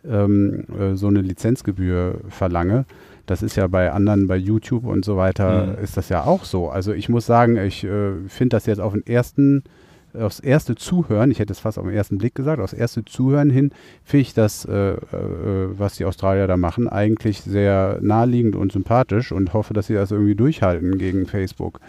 ähm, äh, so eine Lizenzgebühr verlange. Das ist ja bei anderen, bei YouTube und so weiter, mhm. ist das ja auch so. Also ich muss sagen, ich äh, finde das jetzt auf den ersten aufs erste Zuhören, ich hätte es fast auf den ersten Blick gesagt, aufs erste Zuhören hin, finde ich das, äh, äh, was die Australier da machen, eigentlich sehr naheliegend und sympathisch und hoffe, dass sie das irgendwie durchhalten gegen Facebook.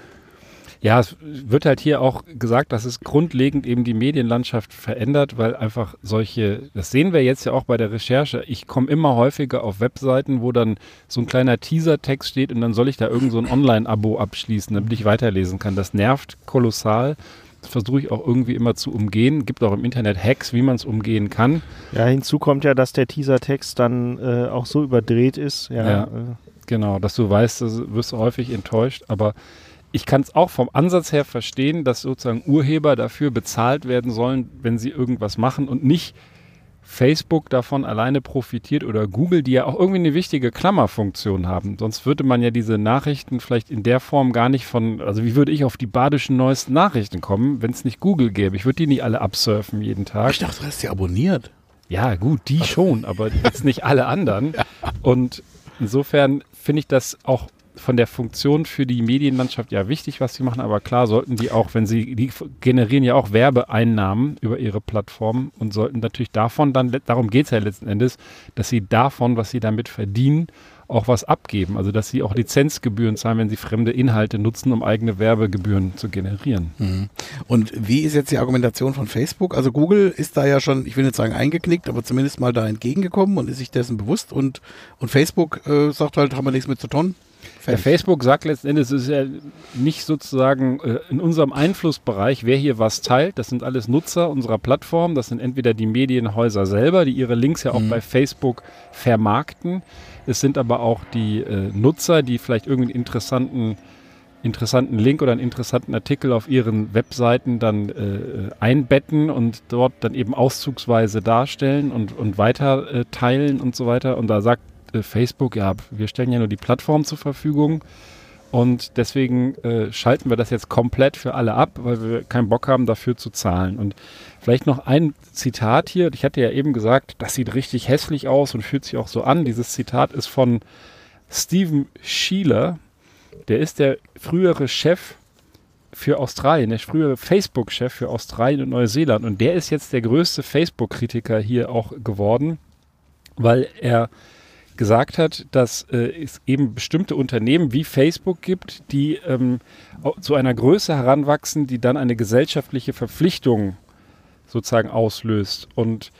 Ja, es wird halt hier auch gesagt, dass es grundlegend eben die Medienlandschaft verändert, weil einfach solche, das sehen wir jetzt ja auch bei der Recherche, ich komme immer häufiger auf Webseiten, wo dann so ein kleiner Teasertext steht und dann soll ich da irgend so ein Online-Abo abschließen, damit ich weiterlesen kann. Das nervt kolossal versuche ich auch irgendwie immer zu umgehen. Gibt auch im Internet Hacks, wie man es umgehen kann. Ja, hinzu kommt ja, dass der Teasertext dann äh, auch so überdreht ist. Ja, ja äh. genau, dass du weißt, du wirst häufig enttäuscht, aber ich kann es auch vom Ansatz her verstehen, dass sozusagen Urheber dafür bezahlt werden sollen, wenn sie irgendwas machen und nicht Facebook davon alleine profitiert oder Google, die ja auch irgendwie eine wichtige Klammerfunktion haben. Sonst würde man ja diese Nachrichten vielleicht in der Form gar nicht von, also wie würde ich auf die badischen neuesten Nachrichten kommen, wenn es nicht Google gäbe? Ich würde die nicht alle absurfen jeden Tag. Ich dachte, du hast die abonniert. Ja, gut, die schon, aber jetzt nicht alle anderen. Und insofern finde ich das auch von der Funktion für die Medienlandschaft ja wichtig, was sie machen, aber klar sollten die auch, wenn sie, die generieren ja auch Werbeeinnahmen über ihre Plattform und sollten natürlich davon dann, darum geht es ja letzten Endes, dass sie davon, was sie damit verdienen, auch was abgeben. Also dass sie auch Lizenzgebühren zahlen, wenn sie fremde Inhalte nutzen, um eigene Werbegebühren zu generieren. Mhm. Und wie ist jetzt die Argumentation von Facebook? Also Google ist da ja schon, ich will nicht sagen eingeknickt, aber zumindest mal da entgegengekommen und ist sich dessen bewusst und, und Facebook äh, sagt halt, haben wir nichts mit zu tun. Ja, Facebook sagt letzten Endes, es ist ja nicht sozusagen äh, in unserem Einflussbereich, wer hier was teilt. Das sind alles Nutzer unserer Plattform. Das sind entweder die Medienhäuser selber, die ihre Links ja auch mhm. bei Facebook vermarkten. Es sind aber auch die äh, Nutzer, die vielleicht irgendeinen interessanten, interessanten Link oder einen interessanten Artikel auf ihren Webseiten dann äh, einbetten und dort dann eben auszugsweise darstellen und, und weiter äh, teilen und so weiter. Und da sagt äh, Facebook, ja, wir stellen ja nur die Plattform zur Verfügung. Und deswegen äh, schalten wir das jetzt komplett für alle ab, weil wir keinen Bock haben, dafür zu zahlen. Und vielleicht noch ein Zitat hier. Ich hatte ja eben gesagt, das sieht richtig hässlich aus und fühlt sich auch so an. Dieses Zitat ist von Steven Sheeler. Der ist der frühere Chef für Australien, der frühere Facebook-Chef für Australien und Neuseeland. Und der ist jetzt der größte Facebook-Kritiker hier auch geworden, weil er gesagt hat, dass äh, es eben bestimmte Unternehmen wie Facebook gibt, die ähm, zu einer Größe heranwachsen, die dann eine gesellschaftliche Verpflichtung sozusagen auslöst. Und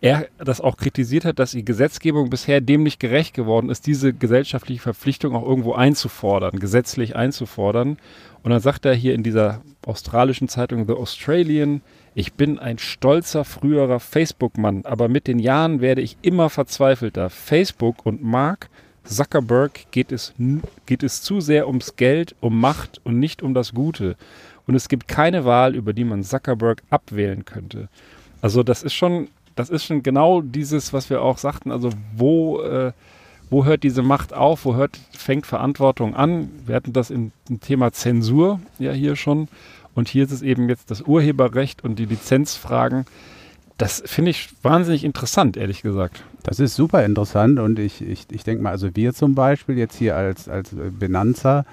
er das auch kritisiert hat, dass die Gesetzgebung bisher dem nicht gerecht geworden ist, diese gesellschaftliche Verpflichtung auch irgendwo einzufordern, gesetzlich einzufordern. Und dann sagt er hier in dieser australischen Zeitung The Australian, ich bin ein stolzer früherer Facebook-Mann, aber mit den Jahren werde ich immer verzweifelter. Facebook und Mark Zuckerberg geht es, geht es zu sehr ums Geld, um Macht und nicht um das Gute. Und es gibt keine Wahl, über die man Zuckerberg abwählen könnte. Also das ist schon, das ist schon genau dieses, was wir auch sagten. Also wo, äh, wo hört diese Macht auf? Wo hört, fängt Verantwortung an? Wir hatten das im, Thema Zensur ja hier schon. Und hier ist es eben jetzt das Urheberrecht und die Lizenzfragen. Das finde ich wahnsinnig interessant, ehrlich gesagt. Das ist super interessant und ich, ich, ich denke mal, also wir zum Beispiel jetzt hier als, als Benanza äh,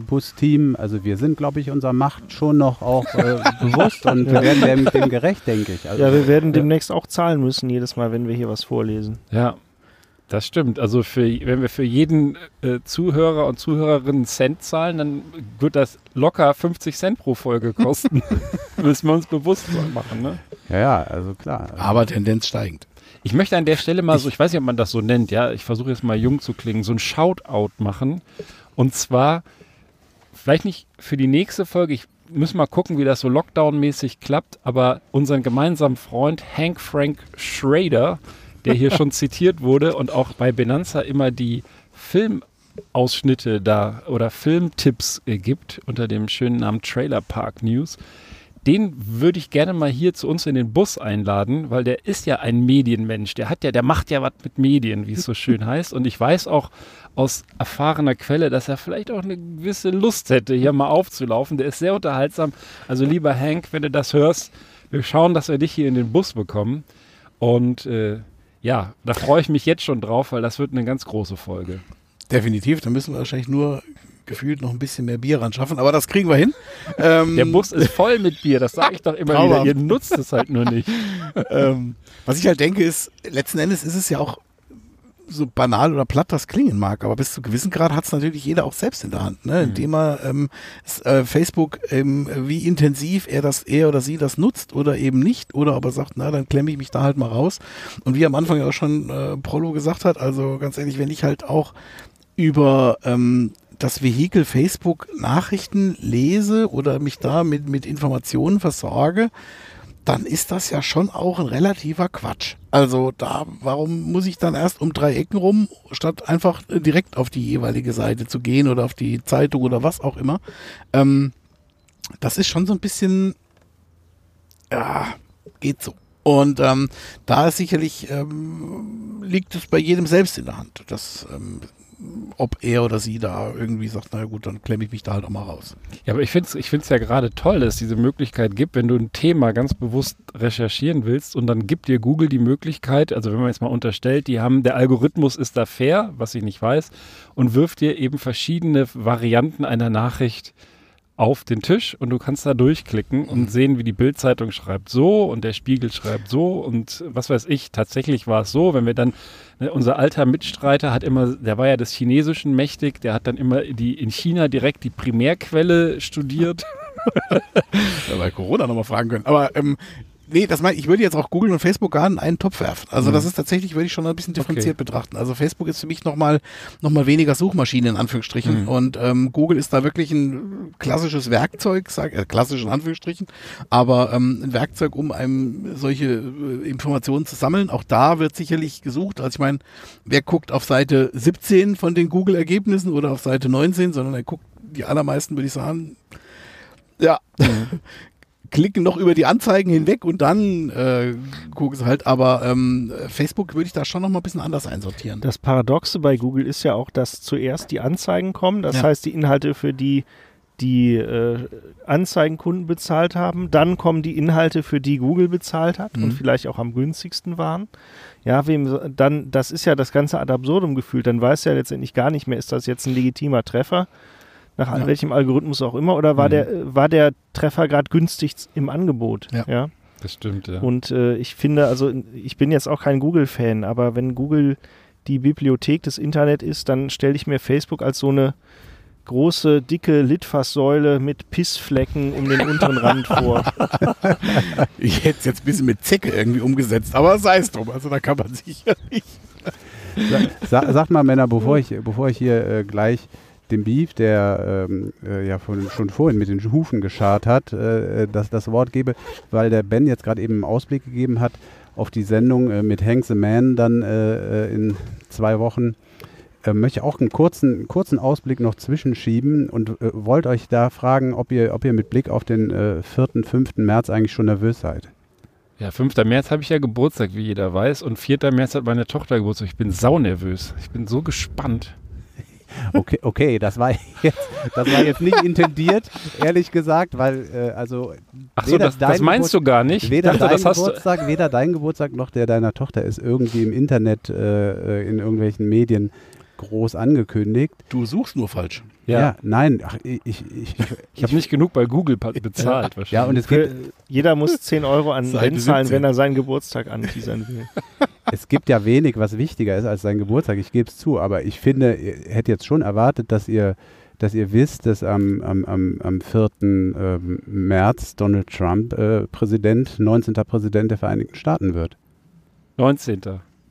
Busteam, also wir sind, glaube ich, unserer Macht schon noch auch äh, bewusst und wir werden dem, dem gerecht, denke ich. Also, ja, wir werden demnächst auch zahlen müssen, jedes Mal, wenn wir hier was vorlesen. Ja, das stimmt. Also für, wenn wir für jeden äh, Zuhörer und Zuhörerin Cent zahlen, dann wird das locker 50 Cent pro Folge kosten. Müssen wir uns bewusst machen, ne? Ja, ja, also klar. Aber Tendenz steigend. Ich möchte an der Stelle mal so, ich weiß nicht, ob man das so nennt, ja, ich versuche jetzt mal jung zu klingen, so ein Shoutout machen. Und zwar, vielleicht nicht für die nächste Folge, ich muss mal gucken, wie das so Lockdown-mäßig klappt, aber unseren gemeinsamen Freund Hank Frank Schrader, der hier schon zitiert wurde und auch bei Benanza immer die Filmausschnitte da oder Filmtipps äh, gibt unter dem schönen Namen Trailer Park News. Den würde ich gerne mal hier zu uns in den Bus einladen, weil der ist ja ein Medienmensch. Der hat ja, der macht ja was mit Medien, wie es so schön heißt. Und ich weiß auch aus erfahrener Quelle, dass er vielleicht auch eine gewisse Lust hätte, hier mal aufzulaufen. Der ist sehr unterhaltsam. Also lieber Hank, wenn du das hörst, wir schauen, dass wir dich hier in den Bus bekommen. Und äh, ja, da freue ich mich jetzt schon drauf, weil das wird eine ganz große Folge. Definitiv, da müssen wir wahrscheinlich nur gefühlt noch ein bisschen mehr Bier ran schaffen, aber das kriegen wir hin. Ähm, Der Bus ist voll mit Bier, das sage ich doch immer wieder. Ihr nutzt es halt nur nicht. ähm, was ich halt denke ist, letzten Endes ist es ja auch so banal oder platt das klingen mag, aber bis zu gewissen Grad hat es natürlich jeder auch selbst in der Hand, ne? indem er ähm, äh, Facebook, ähm, wie intensiv er das, er oder sie das nutzt oder eben nicht, oder ob er sagt, na, dann klemme ich mich da halt mal raus. Und wie am Anfang ja auch schon äh, Prolo gesagt hat, also ganz ehrlich, wenn ich halt auch über ähm, das Vehikel Facebook Nachrichten lese oder mich da mit, mit Informationen versorge, dann ist das ja schon auch ein relativer Quatsch. Also da, warum muss ich dann erst um drei Ecken rum, statt einfach direkt auf die jeweilige Seite zu gehen oder auf die Zeitung oder was auch immer? Ähm, das ist schon so ein bisschen, ja, geht so. Und ähm, da ist sicherlich, ähm, liegt es bei jedem selbst in der Hand, dass, ähm, ob er oder sie da irgendwie sagt, na gut, dann klemme ich mich da halt auch mal raus. Ja, aber ich finde es ich find's ja gerade toll, dass es diese Möglichkeit gibt, wenn du ein Thema ganz bewusst recherchieren willst und dann gibt dir Google die Möglichkeit, also wenn man jetzt mal unterstellt, die haben, der Algorithmus ist da fair, was ich nicht weiß, und wirft dir eben verschiedene Varianten einer Nachricht auf den Tisch und du kannst da durchklicken und sehen, wie die Bildzeitung schreibt so und der Spiegel schreibt so und was weiß ich, tatsächlich war es so, wenn wir dann, ne, unser alter Mitstreiter hat immer, der war ja des Chinesischen mächtig, der hat dann immer die in China direkt die Primärquelle studiert. Ja, bei Corona nochmal fragen können. Aber ähm, nee, das meine ich würde jetzt auch Google und Facebook gar in einen Topf werfen. Also das ist tatsächlich, würde ich schon ein bisschen differenziert betrachten. Also Facebook ist für mich nochmal noch mal weniger Suchmaschine in Anführungsstrichen. Und ähm, Google ist da wirklich ein klassisches Werkzeug, sag, äh, klassisch in Anführungsstrichen, aber ähm, ein Werkzeug, um einem solche äh, Informationen zu sammeln. Auch da wird sicherlich gesucht. Also ich meine, wer guckt auf Seite 17 von den Google-Ergebnissen oder auf Seite 19, sondern er guckt die allermeisten, würde ich sagen, ja, klicken noch über die Anzeigen hinweg und dann äh, gucken sie halt. Aber ähm, Facebook würde ich da schon noch mal ein bisschen anders einsortieren. Das Paradoxe bei Google ist ja auch, dass zuerst die Anzeigen kommen, das Ja. heißt die Inhalte, für die die äh, Anzeigenkunden bezahlt haben, dann kommen die Inhalte, für die Google bezahlt hat und Mhm. vielleicht auch am günstigsten waren. Ja, wem dann, das ist ja das ganze ad absurdum gefühlt, dann weiß ja letztendlich gar nicht mehr, ist das jetzt ein legitimer Treffer, nach Ja. welchem Algorithmus auch immer, oder war Mhm. der, war der Treffer gerade günstig im Angebot? Ja. ja? Das stimmt, ja. Und äh, ich finde, also ich bin jetzt auch kein Google-Fan, aber wenn Google die Bibliothek des Internet ist, dann stelle ich mir Facebook als so eine große, dicke Litfaßsäule mit Pissflecken um den unteren Rand vor. Ich hätte es jetzt ein bisschen mit Zecke irgendwie umgesetzt, aber sei es drum. Also da kann man sicherlich. Sa sag mal, Männer, bevor ich, bevor ich hier äh, gleich dem Beef, der ähm, äh, ja von, schon vorhin mit den Hufen geschart hat, äh, das, das Wort gebe, weil der Ben jetzt gerade eben einen Ausblick gegeben hat auf die Sendung äh, mit Hank the Man dann äh, äh, in zwei Wochen. Äh, möchte auch einen kurzen, kurzen Ausblick noch zwischenschieben und äh, wollte euch da fragen, ob ihr, ob ihr mit Blick auf den äh, 4., 5. März eigentlich schon nervös seid. Ja, 5. März habe ich ja Geburtstag, wie jeder weiß. Und 4. März hat meine Tochter Geburtstag. Ich bin saunervös. Ich bin so gespannt. Okay, okay, das war jetzt, das war jetzt nicht intendiert, ehrlich gesagt, weil äh, also Ach so, Weder das, das dein meinst du gar nicht? Ich weder dachte, dein das hast du. Geburtstag, weder dein Geburtstag noch der deiner Tochter ist irgendwie im Internet äh, äh, in irgendwelchen Medien groß angekündigt. Du suchst nur falsch. Ja, nein, ach, ich, ich, ich, ich habe nicht genug bei Google bezahlt wahrscheinlich. ja und es gibt, jeder muss 10 Euro an Seite Ben zahlen, 17. wenn er seinen Geburtstag anteasern will. es gibt ja wenig, was wichtiger ist als sein Geburtstag. Ich gebe es zu, aber ich finde, ihr hättet jetzt schon erwartet, dass ihr dass ihr wisst, dass am, am, am, am 4. ähm, März Donald Trump äh, Präsident, 19. Präsident der Vereinigten Staaten wird. 19.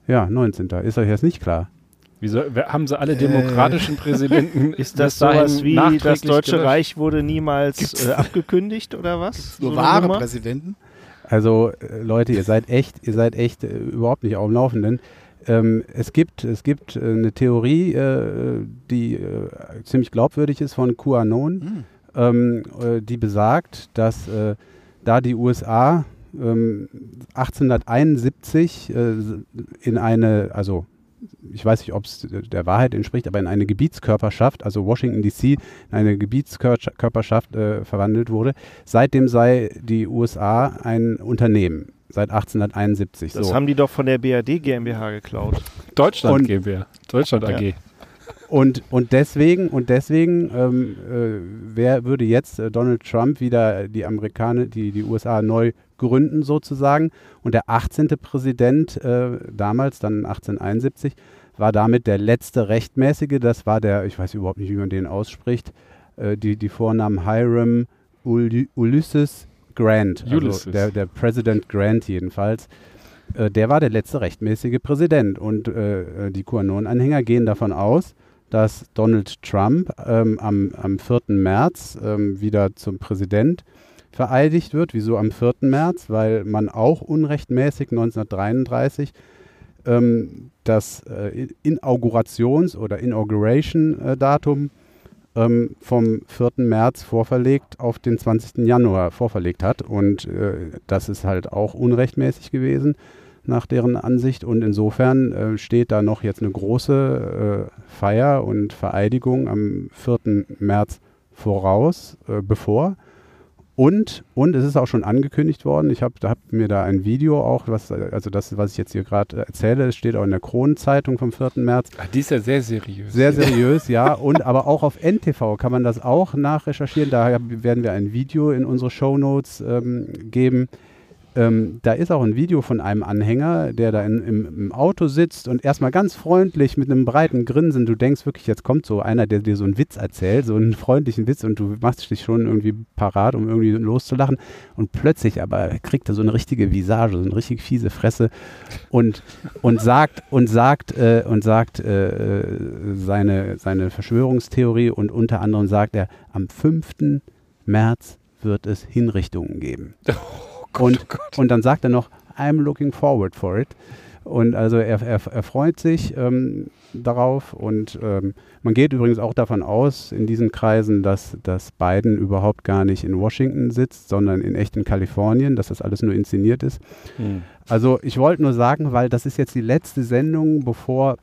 Ja, 19. Ist euch das nicht klar? Wieso, haben sie alle demokratischen Präsidenten? Ist das sowas wie das Deutsche gelöscht? Reich wurde niemals äh, abgekündigt oder was? Nur So wahre Nummer? Präsidenten. Also äh, Leute, ihr seid echt, ihr seid echt äh, überhaupt nicht auf dem Laufenden. Ähm, es gibt, es gibt äh, eine Theorie, äh, die äh, ziemlich glaubwürdig ist von QAnon, Hm. ähm, äh, die besagt, dass da die USA ähm, 1871 äh, in eine, also ich weiß nicht, ob es der Wahrheit entspricht, aber in eine Gebietskörperschaft, also Washington DC, in eine Gebietskörperschaft äh, verwandelt wurde. Seitdem sei die USA ein Unternehmen. Seit 1871. Das so. haben die doch von der BRD GmbH geklaut. Deutschland Und- GmbH. Deutschland Ja. AG. Und, und deswegen, und deswegen ähm, äh, wer würde jetzt äh, Donald Trump wieder die Amerikaner, die, die USA neu gründen sozusagen. Und der 18. Präsident äh, damals, dann 1871, war damit der letzte rechtmäßige. Das war der, ich weiß überhaupt nicht, wie man den ausspricht, äh, die, die Vornamen Hiram Ul Ulysses Grant. Ulysses. Also der, der President Grant jedenfalls. Äh, der war der letzte rechtmäßige Präsident. Und äh, die QAnon-Anhänger gehen davon aus, dass Donald Trump ähm, am, am 4. März ähm, wieder zum Präsident vereidigt wird. Wieso am 4. März? Weil man auch unrechtmäßig 1933 ähm, das äh, Inaugurations- oder Inauguration-Datum ähm, vom 4. März vorverlegt auf den 20. Januar vorverlegt hat. Und äh, das ist halt auch unrechtmäßig gewesen nach deren Ansicht. Und insofern äh, steht da noch jetzt eine große äh, Feier und Vereidigung am 4. März voraus, äh, bevor. Und, und es ist auch schon angekündigt worden, ich habe hab mir da ein Video auch, was, also das, was ich jetzt hier gerade erzähle, steht auch in der Kronenzeitung vom 4. März, Ah, die ist ja sehr seriös. sehr seriös, ja. Und aber auch auf NTV kann man das auch nachrecherchieren. Da werden wir ein Video in unsere Shownotes ähm, geben. Ähm, da ist auch ein Video von einem Anhänger, der da in, im, im Auto sitzt und erstmal ganz freundlich mit einem breiten Grinsen. Du denkst wirklich, jetzt kommt so einer, der dir so einen Witz erzählt, so einen freundlichen Witz und du machst dich schon irgendwie parat, um irgendwie loszulachen. Und plötzlich aber kriegt er so eine richtige Visage, so eine richtig fiese Fresse und, und sagt und sagt äh, und sagt äh, seine, seine Verschwörungstheorie und unter anderem sagt er, am 5. März wird es Hinrichtungen geben. und, und dann sagt er noch, I'm looking forward for it. Und also er, er, er freut sich ähm, darauf und ähm, man geht übrigens auch davon aus in diesen Kreisen, dass, dass Biden überhaupt gar nicht in Washington sitzt, sondern in echt in Kalifornien, dass das alles nur inszeniert ist. Hm. Also ich wollte nur sagen, weil das ist jetzt die letzte Sendung, bevor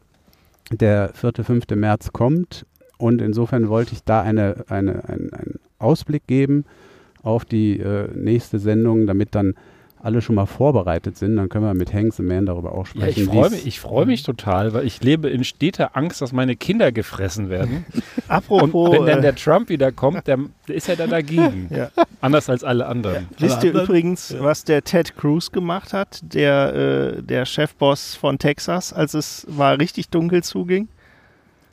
der 4., 5. März kommt. Und insofern wollte ich da eine, eine, einen, einen Ausblick geben auf die äh, nächste Sendung, damit dann alle schon mal vorbereitet sind. Dann können wir mit Hanks und Man darüber auch Ja, sprechen. ich freue mich, ich freu mich total, weil ich lebe in steter Angst, dass meine Kinder gefressen werden. Und Apropos, wenn dann äh, der Trump wieder kommt, der, der ist ja da dagegen. Ja. Anders als alle anderen. wisst ihr übrigens, was der Ted Cruz gemacht hat, der, äh, der Chefboss von Texas, als es mal richtig dunkel zuging?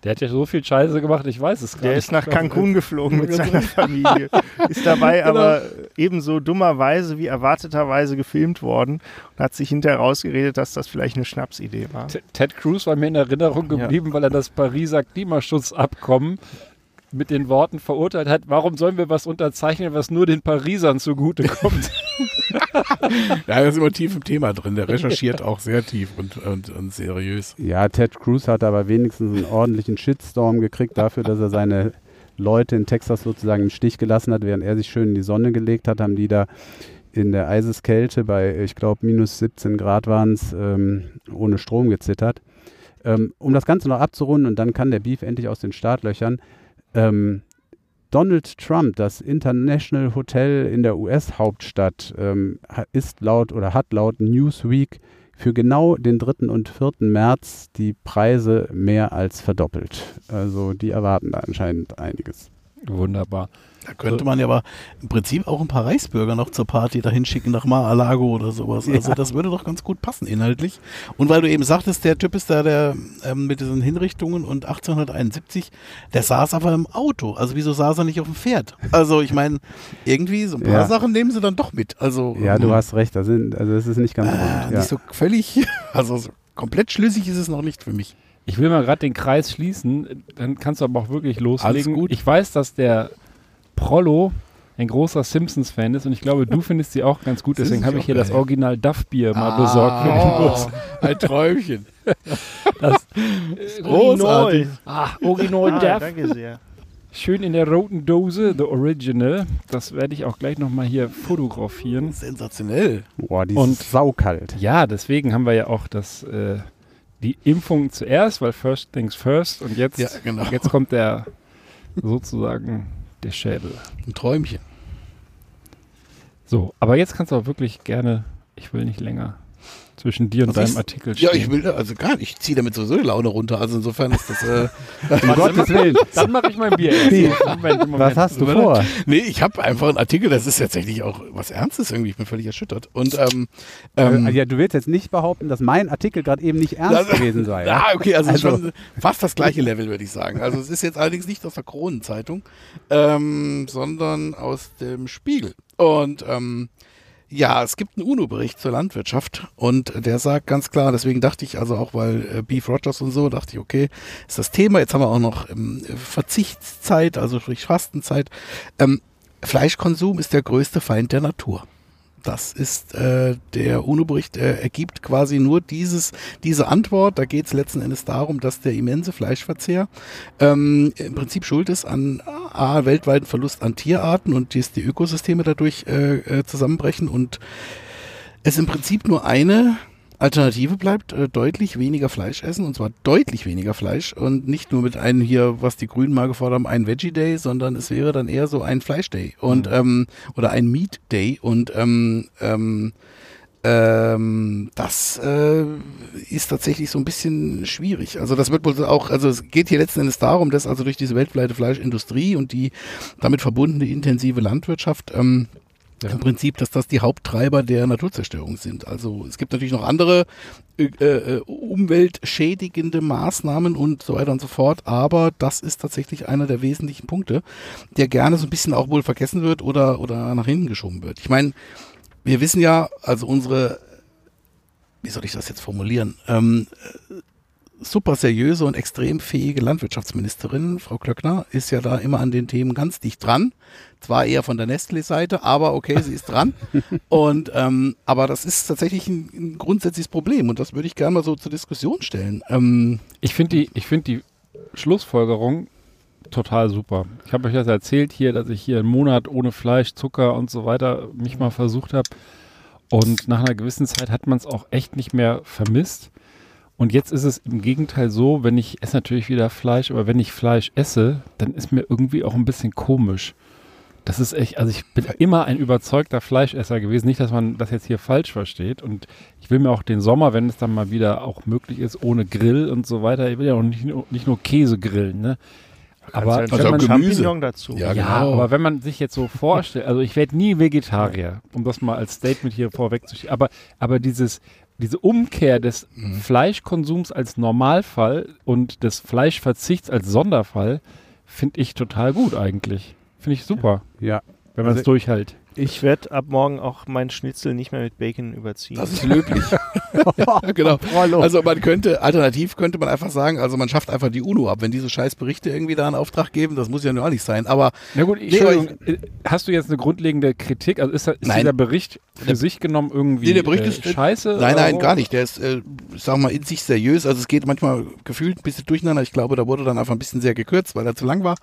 Der hat ja so viel Scheiße gemacht, ich weiß es gar Der nicht. ist nach Cancun geflogen mit seiner Familie. Ist dabei aber ebenso dummerweise wie erwarteterweise gefilmt worden und hat sich hinterher rausgeredet, dass das vielleicht eine Schnapsidee war. T- Ted Cruz war mir in Erinnerung geblieben, weil er das Pariser Klimaschutzabkommen mit den Worten verurteilt hat, warum sollen wir was unterzeichnen, was nur den Parisern zugutekommt? Ja, er ist immer tief im Thema drin. Der recherchiert auch sehr tief und, und, und seriös. Ja, Ted Cruz hat aber wenigstens einen ordentlichen Shitstorm gekriegt dafür, dass er seine Leute in Texas sozusagen im Stich gelassen hat, während er sich schön in die Sonne gelegt hat, haben die da in der Eiseskälte bei, ich glaube, minus 17 Grad waren es, ähm, ohne Strom gezittert. Ähm, um das Ganze noch abzurunden und dann kann der Beef endlich aus den Startlöchern. Ähm, Donald Trump, das International Hotel in der US-Hauptstadt, ähm, ist laut oder hat laut Newsweek für genau den 3. und 4. März die Preise mehr als verdoppelt. Also die erwarten da anscheinend einiges. Wunderbar. Da könnte man ja aber im Prinzip auch ein paar Reichsbürger noch zur Party dahin schicken nach Mar-a-Lago oder sowas. Also Ja. das würde doch ganz gut passen inhaltlich. Und weil du eben sagtest, der Typ ist da der ähm, mit diesen Hinrichtungen und 1871, der saß aber im Auto. Also wieso saß er nicht auf dem Pferd? Also ich meine, irgendwie so ein paar Ja. Sachen nehmen sie dann doch mit. Also Ja, du ähm, hast recht, da sind, also es ist nicht ganz äh, rund. Ja. nicht so völlig, also so komplett schlüssig ist es noch nicht für mich. Ich will mal gerade den Kreis schließen, dann kannst du aber auch wirklich loslegen. gut. Ich weiß, dass der Prollo ein großer Simpsons-Fan ist und ich glaube, du findest sie auch ganz gut, Sind deswegen habe ich hier das geil. Original Duff-Bier mal Ah, besorgt für den Bus. Ein Träumchen. Das, Großartig. ah, Original Ah, Duff. danke sehr. Schön in der roten Dose, the original. Das werde ich auch gleich nochmal hier fotografieren. Sensationell. Boah, die Und- ist saukalt. Ja, deswegen haben wir ja auch das, äh, die Impfung zuerst, weil first things first. Und jetzt, Ja, genau. jetzt kommt der sozusagen der Schädel. Ein Träumchen. So, aber jetzt kannst du auch wirklich gerne, ich will nicht länger zwischen dir und Was deinem ist- Artikel stehen. Ja, ich will, also gar nicht. Ich ziehe damit sowieso die Laune runter. Also insofern ist das. Äh, Um Gottes Willen. Dann mache ich mein Bier erst. Steve, Moment, Moment. Was hast du vor? nee, ich habe einfach einen Artikel, das ist tatsächlich auch was Ernstes irgendwie. Ich bin völlig erschüttert. Und ähm, ähm, Äh, ja, du willst jetzt nicht behaupten, dass mein Artikel gerade eben nicht ernst Das- gewesen sei. Ja? Ja, okay, also, Also- schon fast das gleiche Level, würde ich sagen. Also es ist jetzt allerdings nicht aus der Kronenzeitung, ähm, sondern aus dem Spiegel. Und ähm, ja, es gibt einen UNO-Bericht zur Landwirtschaft und der sagt ganz klar, deswegen dachte ich, also auch weil äh, Beef Rogers und so, dachte ich, okay, ist das Thema. Jetzt haben wir auch noch ähm, Verzichtszeit, also sprich Fastenzeit. Ähm, Fleischkonsum ist der größte Feind der Natur. Das ist äh, der UNO-Bericht, äh, ergibt quasi nur dieses, diese Antwort. Da geht es letzten Endes darum, dass der immense Fleischverzehr ähm, im Prinzip schuld ist an A, weltweiten Verlust an Tierarten und dass die Ökosysteme dadurch äh, äh, zusammenbrechen und es im Prinzip nur eine Alternative bleibt, äh, deutlich weniger Fleisch essen und zwar deutlich weniger Fleisch und nicht nur mit einem hier, was die Grünen mal gefordert haben, ein Veggie Day, sondern es wäre dann eher so ein Fleisch Day und ähm, oder ein Meat Day und ähm, ähm, ähm, das äh, ist tatsächlich so ein bisschen schwierig. Also das wird wohl auch, also es geht hier letzten Endes darum, dass also durch diese weltweite Fleischindustrie und die damit verbundene intensive Landwirtschaft ähm, im Prinzip, dass das die Haupttreiber der Naturzerstörung sind. Also es gibt natürlich noch andere äh, äh, umweltschädigende Maßnahmen und so weiter und so fort, aber das ist tatsächlich einer der wesentlichen Punkte, der gerne so ein bisschen auch wohl vergessen wird oder, oder nach hinten geschoben wird. Ich meine, wir wissen ja, also unsere, wie soll ich das jetzt formulieren, ähm, äh, super seriöse und extrem fähige Landwirtschaftsministerin, Frau Klöckner, ist ja da immer an den Themen ganz dicht dran. Zwar eher von der Nestle-Seite, aber okay, sie ist dran. und ähm, aber das ist tatsächlich ein, ein grundsätzliches Problem und das würde ich gerne mal so zur Diskussion stellen. Ähm, Ich finde die, ich find die Schlussfolgerung total super. Ich habe euch das erzählt hier, dass ich hier einen Monat ohne Fleisch, Zucker und so weiter mich mal versucht habe. Und nach einer gewissen Zeit hat man es auch echt nicht mehr vermisst. Und jetzt ist es im Gegenteil so, wenn ich esse natürlich wieder Fleisch, aber wenn ich Fleisch esse, dann ist mir irgendwie auch ein bisschen komisch. Das ist echt, also ich bin immer ein überzeugter Fleischesser gewesen. Nicht, dass man das jetzt hier falsch versteht. Und ich will mir auch den Sommer, wenn es dann mal wieder auch möglich ist, ohne Grill und so weiter, ich will ja auch nicht, nur- nicht nur Käse grillen, ne? Aber Also wenn man. Champignon dazu. Ja, ja, genau. aber wenn man sich jetzt so vorstellt, also ich werde nie Vegetarier, um das mal als Statement hier vorwegzuschieben, aber, aber dieses, diese Umkehr des Mhm. Fleischkonsums als Normalfall und des Fleischverzichts als Sonderfall finde ich total gut eigentlich. Finde ich super, Ja. wenn man es Also- durchhält. Ich werde ab morgen auch meinen Schnitzel nicht mehr mit Bacon überziehen. das ist löblich. ja, genau. Rollo. Also man könnte, alternativ könnte man einfach sagen, also man schafft einfach die UNO ab, wenn diese scheiß Berichte irgendwie da einen Auftrag geben, das muss ja nur auch nicht sein. Aber Na gut, Nee, Entschuldigung, äh, hast du jetzt eine grundlegende Kritik? Also ist, da- ist Nein. dieser Bericht für Der- sich genommen irgendwie Nee, der Bericht äh, ist- scheiße? Nein, nein, gar nicht. Der ist, äh, ich sag mal, in sich seriös. Also es geht manchmal gefühlt ein bisschen durcheinander. Ich glaube, da wurde dann einfach ein bisschen sehr gekürzt, weil er zu lang war.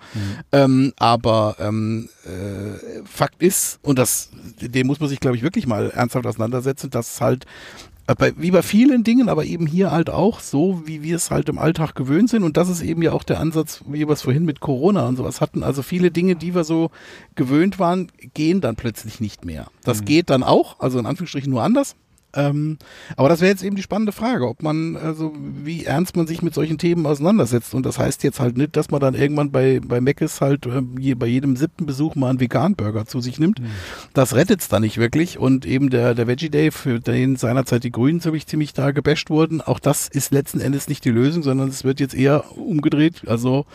Ähm, aber ähm, äh, Fakt ist, und das, dem muss man sich, glaube ich, wirklich mal ernsthaft auseinandersetzen, dass halt äh, bei, wie bei vielen Dingen, aber eben hier halt auch so, wie wir es halt im Alltag gewöhnt sind. Und das ist eben ja auch der Ansatz, wie wir es vorhin mit Corona und sowas hatten. Also viele Dinge, die wir so gewöhnt waren, gehen dann plötzlich nicht mehr. Das geht dann auch, also in Anführungsstrichen nur anders. Ähm, aber das wäre jetzt eben die spannende Frage, ob man, also wie ernst man sich mit solchen Themen auseinandersetzt. Und das heißt jetzt halt nicht, dass man dann irgendwann bei, bei Mc's halt ähm, je, bei jedem siebten Besuch mal einen Vegan-Burger zu sich nimmt. Das rettet es dann nicht wirklich. Und eben der, der Veggie Day, für den seinerzeit die Grünen ziemlich, ziemlich da gebasht wurden, auch das ist letzten Endes nicht die Lösung, sondern es wird jetzt eher umgedreht. Also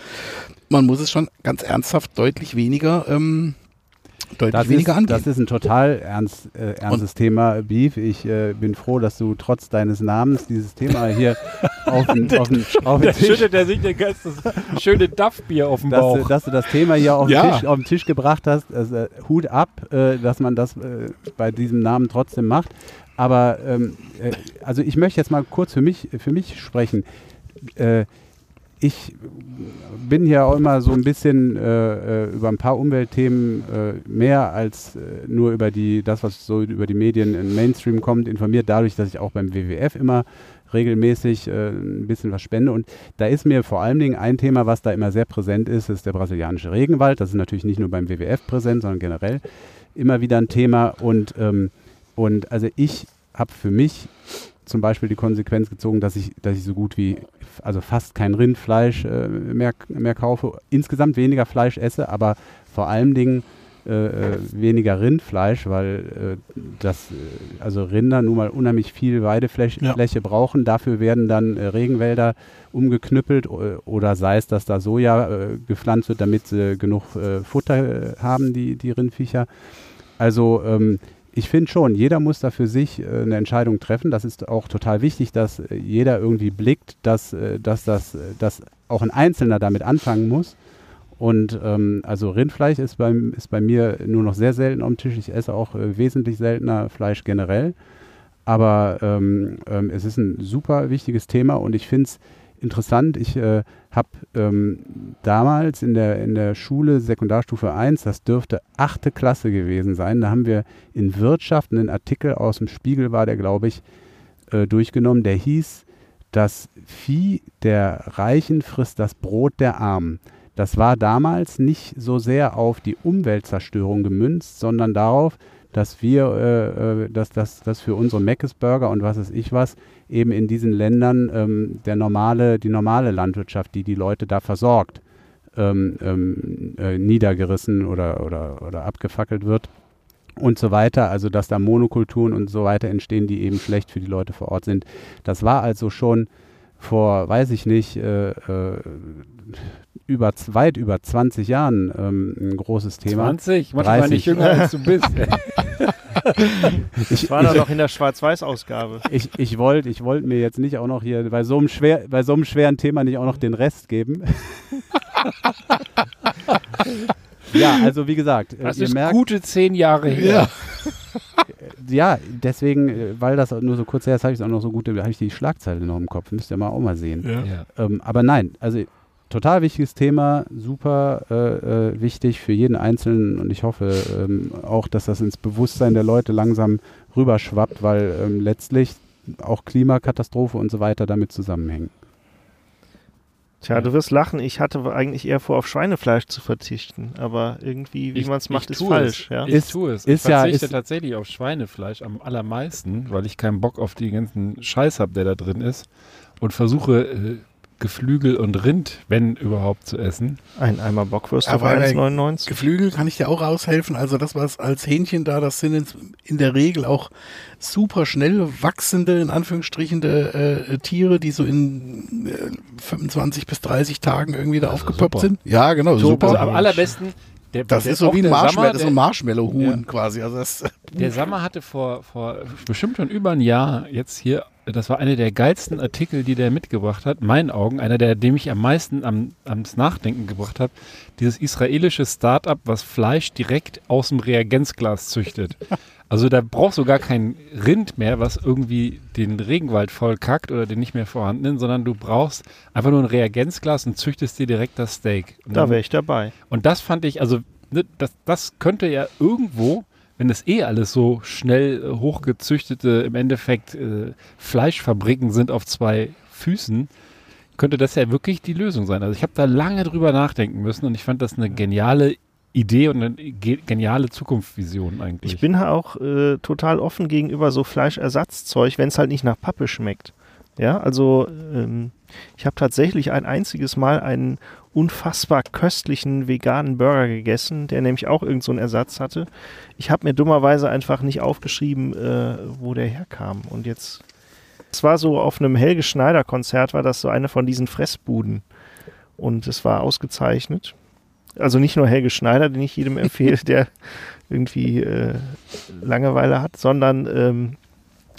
man muss es schon ganz ernsthaft deutlich weniger, ähm, deutlich Das weniger ist, angehen. das ist ein total ernst, äh, ernstes Thema, Beef. Ich äh, bin froh, dass du trotz deines Namens dieses Thema hier auf den, auf den, auf den Tisch, schüttet er sich Geist das schöne Duff-Bier auf den dass, Bauch. du, dass du das Thema hier auf den, Ja. Tisch, auf den Tisch gebracht hast. Also, Hut ab, äh, dass man das äh, bei diesem Namen trotzdem macht. Aber ähm, äh, also ich möchte jetzt mal kurz für mich, für mich sprechen. Äh, ich bin hier auch immer so ein bisschen äh, äh, über ein paar Umweltthemen äh, mehr als äh, nur über die, das, was so über die Medien im Mainstream kommt, informiert, dadurch, dass ich auch beim WWF immer regelmäßig äh, ein bisschen was spende. Und da ist mir vor allen Dingen ein Thema, was da immer sehr präsent ist, ist der brasilianische Regenwald. Das ist natürlich nicht nur beim WWF präsent, sondern generell immer wieder ein Thema. Und, ähm, und also ich habe für mich zum Beispiel die Konsequenz gezogen, dass ich, dass ich so gut wie, also fast kein Rindfleisch äh, mehr, mehr kaufe, insgesamt weniger Fleisch esse, aber vor allen Dingen äh, äh weniger Rindfleisch, weil äh, das, äh, also Rinder nun mal unheimlich viel Weidefläche ja. brauchen. Dafür werden dann äh, Regenwälder umgeknüppelt oder sei es, dass da Soja gepflanzt wird, damit sie genug Futter haben, die, die Rindviecher. Also ähm, ich finde schon, jeder muss da für sich äh, eine Entscheidung treffen. Das ist auch total wichtig, dass äh, jeder irgendwie blickt, dass, äh, dass, das, äh, dass auch ein Einzelner damit anfangen muss. Und ähm, also Rindfleisch ist bei, ist bei mir nur noch sehr selten am Tisch. Ich esse auch äh, wesentlich seltener Fleisch generell. Aber ähm, ähm, es ist ein super wichtiges Thema und ich finde es interessant. Ich äh, habe ähm, damals in der, in der Schule Sekundarstufe 1, das dürfte achte Klasse gewesen sein, da haben wir in Wirtschaft einen Artikel aus dem Spiegel, war der, glaube ich, äh, durchgenommen, der hieß, das Vieh der Reichen frisst das Brot der Armen. Das war damals nicht so sehr auf die Umweltzerstörung gemünzt, sondern darauf, dass wir, äh, äh, dass das für unsere Meckes Burger und was weiß ich was, eben in diesen Ländern ähm, der normale, die normale Landwirtschaft, die die Leute da versorgt, ähm, ähm, äh, niedergerissen oder, oder, oder abgefackelt wird und so weiter. Also dass da Monokulturen und so weiter entstehen, die eben schlecht für die Leute vor Ort sind. Das war also schon vor, weiß ich nicht, äh, äh, über, weit über 20 Jahren ähm, ein großes Thema. 20? Manchmal nicht jünger als du bist. ich war da noch in der Schwarz-Weiß-Ausgabe. Ich, ich wollte ich wollt mir jetzt nicht auch noch hier bei so, einem schwer, bei so einem schweren Thema nicht auch noch den Rest geben. ja, also wie gesagt, das ihr ist merkt, gute zehn Jahre her. Ja. ja, deswegen, äh, weil das nur so kurz her ist, habe ich es auch noch so gut, habe ich die Schlagzeile noch im Kopf. Müsst ihr mal auch mal sehen. Ja. Ähm, aber nein, also total wichtiges Thema, super äh, äh, wichtig für jeden Einzelnen und ich hoffe ähm, auch, dass das ins Bewusstsein der Leute langsam rüberschwappt, weil ähm, letztlich auch Klimakatastrophe und so weiter damit zusammenhängen. Tja, du wirst lachen. Ich hatte eigentlich eher vor, auf Schweinefleisch zu verzichten. Aber irgendwie, wie man es macht, ist falsch. Es. Ja? Ich tue es. Ist ich verzichte ja, ist tatsächlich auf Schweinefleisch am allermeisten, weil ich keinen Bock auf den ganzen Scheiß habe, der da drin ist. Und versuche äh, Geflügel und Rind, wenn überhaupt, zu essen. Ein Eimer Bockwurst auf 1,99. Geflügel kann ich dir auch aushelfen. Also das, was als Hähnchen da, das sind in der Regel auch super schnell wachsende, in Anführungsstrichen, äh, Tiere, die so in äh, 25 bis 30 Tagen irgendwie da also aufgepoppt super. sind. Ja, genau, super. Also am allerbesten der, das der ist so wie ein Marshmallow, so ein Marshmallow-Huhn ja. quasi. Also das, der Sammer hatte vor, vor bestimmt schon über ein Jahr jetzt hier das war einer der geilsten Artikel, die der mitgebracht hat. Meinen Augen, einer der, dem ich am meisten am, ans Nachdenken gebracht habe. Dieses israelische Start-up, was Fleisch direkt aus dem Reagenzglas züchtet. Also da brauchst du gar kein Rind mehr, was irgendwie den Regenwald voll kackt oder den nicht mehr vorhandenen, sondern du brauchst einfach nur ein Reagenzglas und züchtest dir direkt das Steak. Und da wäre ich dabei. Und das fand ich, also ne, das, das könnte ja irgendwo wenn es eh alles so schnell äh, hochgezüchtete, im Endeffekt äh, Fleischfabriken sind auf zwei Füßen, könnte das ja wirklich die Lösung sein. Also ich habe da lange drüber nachdenken müssen und ich fand das eine geniale Idee und eine geniale Zukunftsvision eigentlich. Ich bin auch äh, total offen gegenüber so Fleischersatzzeug, wenn es halt nicht nach Pappe schmeckt. Ja, also ähm, ich habe tatsächlich ein einziges Mal einen unfassbar köstlichen veganen Burger gegessen, der nämlich auch irgendeinen so Ersatz hatte. Ich habe mir dummerweise einfach nicht aufgeschrieben, äh, wo der herkam. Und jetzt, es war so auf einem Helge Schneider Konzert, war das so eine von diesen Fressbuden. Und es war ausgezeichnet. Also nicht nur Helge Schneider, den ich jedem empfehle, der irgendwie äh, Langeweile hat, sondern ähm,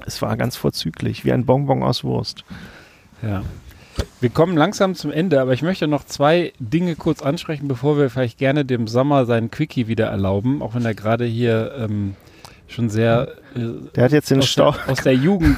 es war ganz vorzüglich, wie ein Bonbon aus Wurst. Ja. Wir kommen langsam zum Ende, aber ich möchte noch zwei Dinge kurz ansprechen, bevor wir vielleicht gerne dem Sommer seinen Quickie wieder erlauben, auch wenn er gerade hier ähm, schon sehr äh, Der hat jetzt den aus, Stau, der, aus der Jugend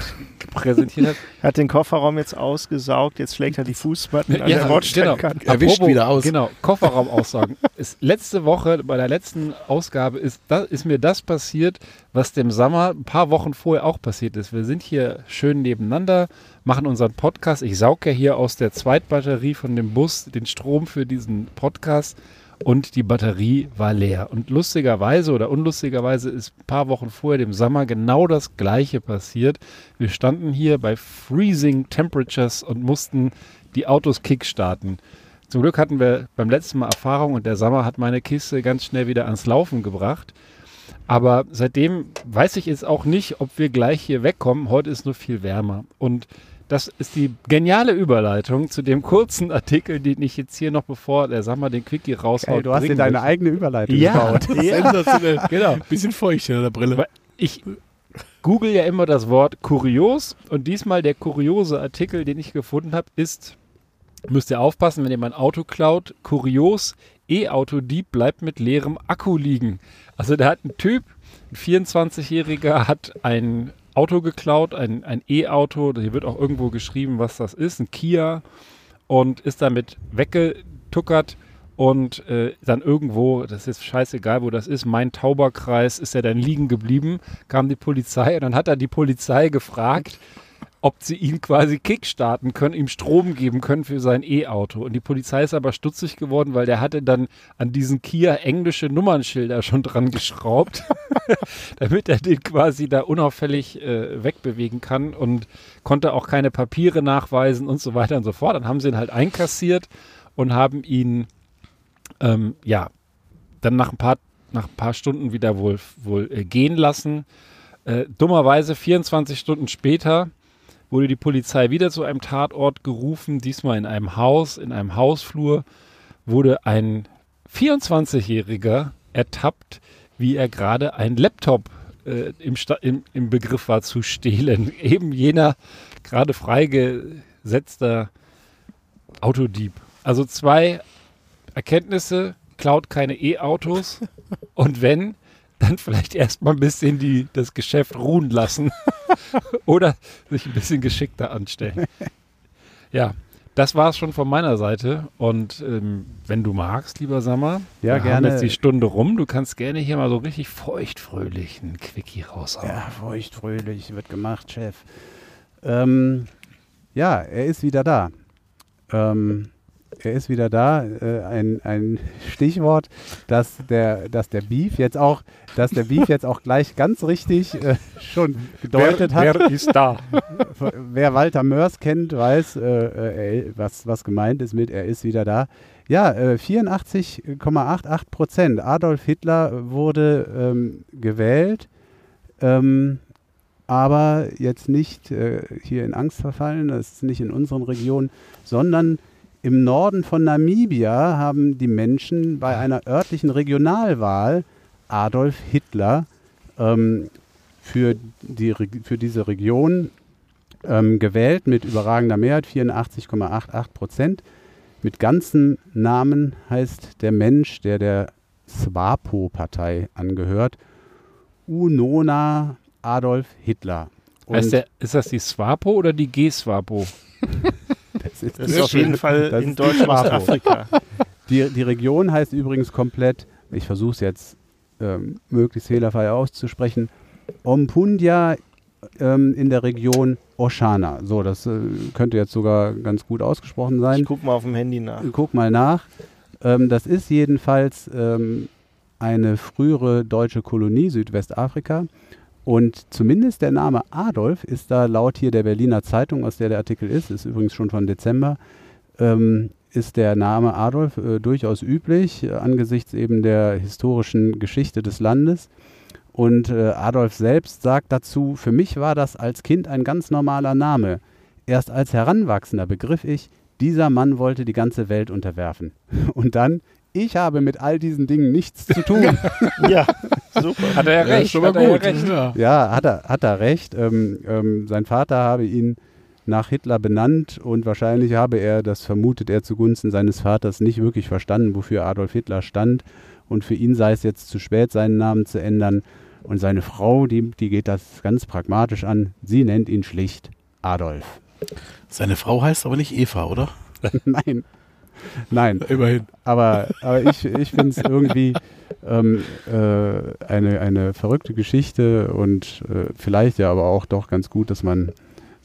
präsentiert hat. hat den Kofferraum jetzt ausgesaugt, jetzt schlägt er die Fußmatten an Ja, der Bordsteinkante. Er wischt Apropos, wieder aus. Genau, Kofferraum aussagen. ist, letzte Woche, bei der letzten Ausgabe, ist, da, ist mir das passiert, was dem Sommer ein paar Wochen vorher auch passiert ist. Wir sind hier schön nebeneinander, machen unseren Podcast. Ich sauge ja hier aus der Zweitbatterie von dem Bus den Strom für diesen Podcast und die Batterie war leer. Und lustigerweise oder unlustigerweise ist ein paar Wochen vorher, dem Sommer, genau das Gleiche passiert. Wir standen hier bei freezing temperatures und mussten die Autos kickstarten. Zum Glück hatten wir beim letzten Mal Erfahrung und der Sommer hat meine Kiste ganz schnell wieder ans Laufen gebracht. Aber seitdem weiß ich jetzt auch nicht, ob wir gleich hier wegkommen. Heute ist nur viel wärmer. Und das ist die geniale Überleitung zu dem kurzen Artikel, den ich jetzt hier noch, bevor der Sommer den Quickie raushaut, Ey, du hast dir deine möchte. eigene Überleitung Ja, gebaut. ja, Sensationell. genau. Bisschen feucht hinter der Brille. Weil Ich google ja immer das Wort kurios und diesmal der kuriose Artikel, den ich gefunden habe, ist, müsst ihr aufpassen, wenn ihr mein Auto klaut, kurios, E-Auto-Dieb bleibt mit leerem Akku liegen. Also da hat ein Typ, ein 24-Jähriger, hat ein Auto geklaut, ein, E-Auto, hier wird auch irgendwo geschrieben, was das ist, ein Kia und ist damit weggetuckert und äh, dann irgendwo, das ist scheißegal, wo das ist, mein Tauberkreis, ist er dann liegen geblieben, kam die Polizei und dann hat er die Polizei gefragt, ob sie ihn quasi kickstarten können, ihm Strom geben können für sein E-Auto. Und die Polizei ist aber stutzig geworden, weil der hatte dann an diesen Kia englische Nummernschilder schon dran geschraubt, damit er den quasi da unauffällig äh, wegbewegen kann und konnte auch keine Papiere nachweisen und so weiter und so fort. Dann haben sie ihn halt einkassiert und haben ihn, ähm, ja, dann nach ein paar, nach ein paar Stunden wieder wohl, wohl äh, gehen lassen. Äh, dummerweise 24 Stunden später wurde die Polizei wieder zu einem Tatort gerufen, diesmal in einem Haus, in einem Hausflur, wurde ein 24-Jähriger ertappt, wie er gerade einen Laptop äh, im, im, im Begriff war zu stehlen. Eben jener gerade freigesetzter Autodieb. Also zwei Erkenntnisse, klaut keine E-Autos und wenn, dann vielleicht erstmal ein bisschen die, das Geschäft ruhen lassen oder sich ein bisschen geschickter anstellen. Ja, das war es schon von meiner Seite. Und ähm, wenn du magst, lieber Sammer, Ja, wir gerne. haben jetzt die Stunde rum. Du kannst gerne hier mal so richtig feuchtfröhlich einen Quickie raushauen. Ja, feucht, fröhlich, wird gemacht, Chef. Ähm, ja, er ist wieder da. Ähm, er ist wieder da. Äh, ein, ein Stichwort, dass der, dass der Beef jetzt auch, dass der Beef jetzt auch gleich ganz richtig äh, schon gedeutet hat. Wer ist da? Wer Walter Mörs kennt, weiß, äh, äh, was, was gemeint ist mit, er ist wieder da. Ja, äh, 84,88 Prozent. Adolf Hitler wurde ähm, gewählt, ähm, aber jetzt nicht äh, hier in Angst verfallen, das ist nicht in unseren Regionen, sondern im Norden von Namibia haben die Menschen bei einer örtlichen Regionalwahl Adolf Hitler ähm, für, die, für diese Region ähm, gewählt mit überragender Mehrheit, 84,88 Prozent. Mit ganzem Namen heißt der Mensch, der der SWAPO-Partei angehört, Unona Adolf Hitler. Der, ist das die Swapo oder die G-Swapo? das ist, Das ist auf jeden Fall in ist Deutschland Schwapo. Afrika. Die, die Region heißt übrigens komplett, ich versuche es jetzt ähm, möglichst fehlerfrei auszusprechen, Ompundia ähm, in der Region Oshana. So, das äh, könnte jetzt sogar ganz gut ausgesprochen sein. Ich guck mal auf dem Handy nach. Guck mal nach. Ähm, das ist jedenfalls ähm, eine frühere deutsche Kolonie Südwestafrika. Und zumindest der Name Adolf ist da laut hier der Berliner Zeitung, aus der der Artikel ist, ist übrigens schon von Dezember, ähm, ist der Name Adolf äh, durchaus üblich, äh, angesichts eben der historischen Geschichte des Landes. Und äh, Adolf selbst sagt dazu, für mich war das als Kind ein ganz normaler Name. Erst als Heranwachsender begriff ich, dieser Mann wollte die ganze Welt unterwerfen. Und dann, ich habe mit all diesen Dingen nichts zu tun. Ja, super. Hat er ja recht. schon mal hat er ja gut. recht. Ja. ja, hat er, hat er recht. Ähm, ähm, sein Vater habe ihn nach Hitler benannt und wahrscheinlich habe er, das vermutet er zugunsten seines Vaters, nicht wirklich verstanden, wofür Adolf Hitler stand. Und für ihn sei es jetzt zu spät, seinen Namen zu ändern. Und seine Frau, die, die geht das ganz pragmatisch an. Sie nennt ihn schlicht Adolf. Seine Frau heißt aber nicht Eva, oder? Nein. Nein. Immerhin. Aber, aber ich, ich finde es irgendwie ähm, äh, eine, eine verrückte Geschichte und äh, vielleicht ja aber auch doch ganz gut, dass man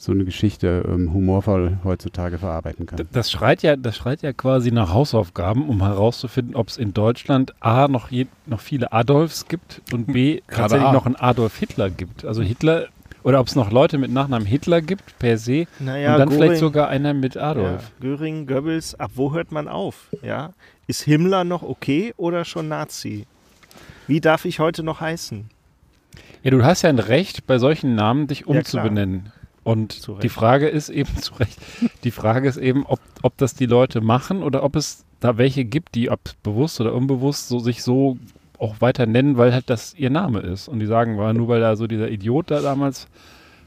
so eine Geschichte ähm, humorvoll heutzutage verarbeiten kann. Das schreit ja, das schreit ja quasi nach Hausaufgaben, um herauszufinden, ob es in Deutschland A noch, je, noch viele Adolfs gibt und B Gerade tatsächlich noch einen Adolf Hitler gibt. Also Hitler oder ob es noch Leute mit Nachnamen Hitler gibt per se Naja, und dann Göring- vielleicht sogar einer mit Ja, Adolf. Göring, Goebbels, ab wo hört man auf? Ja? Ist Himmler noch okay oder schon Nazi? Wie darf ich heute noch heißen? Ja, du hast ja ein Recht, bei solchen Namen dich umzubenennen. Und Zu Recht. die Frage ist eben zu Recht, die Frage ist eben, ob, ob das die Leute machen oder ob es da welche gibt, die ob bewusst oder unbewusst so sich so auch weiter nennen, weil halt das ihr Name ist. Und die sagen, war nur weil da so dieser Idiot da damals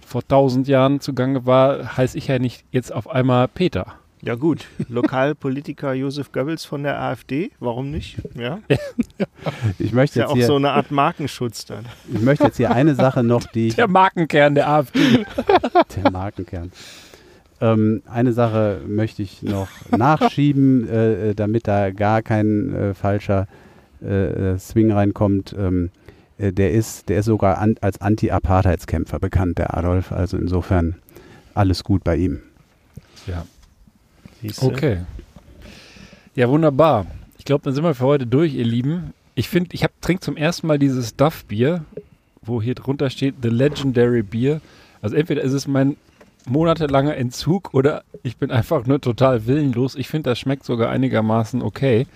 vor tausend Jahren zugange war, heiße ich ja nicht jetzt auf einmal Peter. Ja gut, Lokalpolitiker Josef Goebbels von der AfD, warum nicht? Ja, Ich ist möchte, ja jetzt auch hier, so eine Art Markenschutz dann. ich möchte jetzt hier eine Sache noch, die ich Der Markenkern der AfD. Der Markenkern. Ähm, eine Sache möchte ich noch nachschieben, äh, äh, damit da gar kein äh, falscher äh, äh, Swing reinkommt. Ähm, äh, der, ist, der ist sogar an, als Anti-Apartheidskämpfer bekannt, der Adolf. Also insofern alles gut bei ihm. Ja. Siehste? Okay. Ja, wunderbar. Ich glaube, dann sind wir für heute durch, ihr Lieben. Ich finde, ich trinke zum ersten Mal dieses Duff-Bier, wo hier drunter steht The Legendary Beer. Also entweder ist es mein monatelanger Entzug oder ich bin einfach nur total willenlos. Ich finde, das schmeckt sogar einigermaßen okay.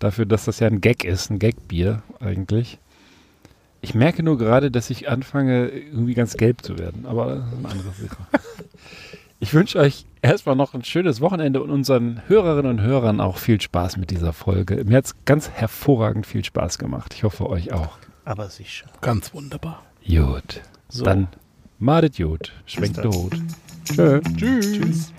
Dafür, dass das ja ein Gag ist, ein Gag-Bier eigentlich. Ich merke nur gerade, dass ich anfange, irgendwie ganz gelb zu werden. Aber das ist eine andere Sache. Ich wünsche euch erstmal noch ein schönes Wochenende und unseren Hörerinnen und Hörern auch viel Spaß mit dieser Folge. Mir hat es ganz hervorragend viel Spaß gemacht. Ich hoffe, euch auch. Aber sicher. Ganz wunderbar. Gut. So. Dann madet Jod. Schwenkt. Rot. Tschö. Tschüss.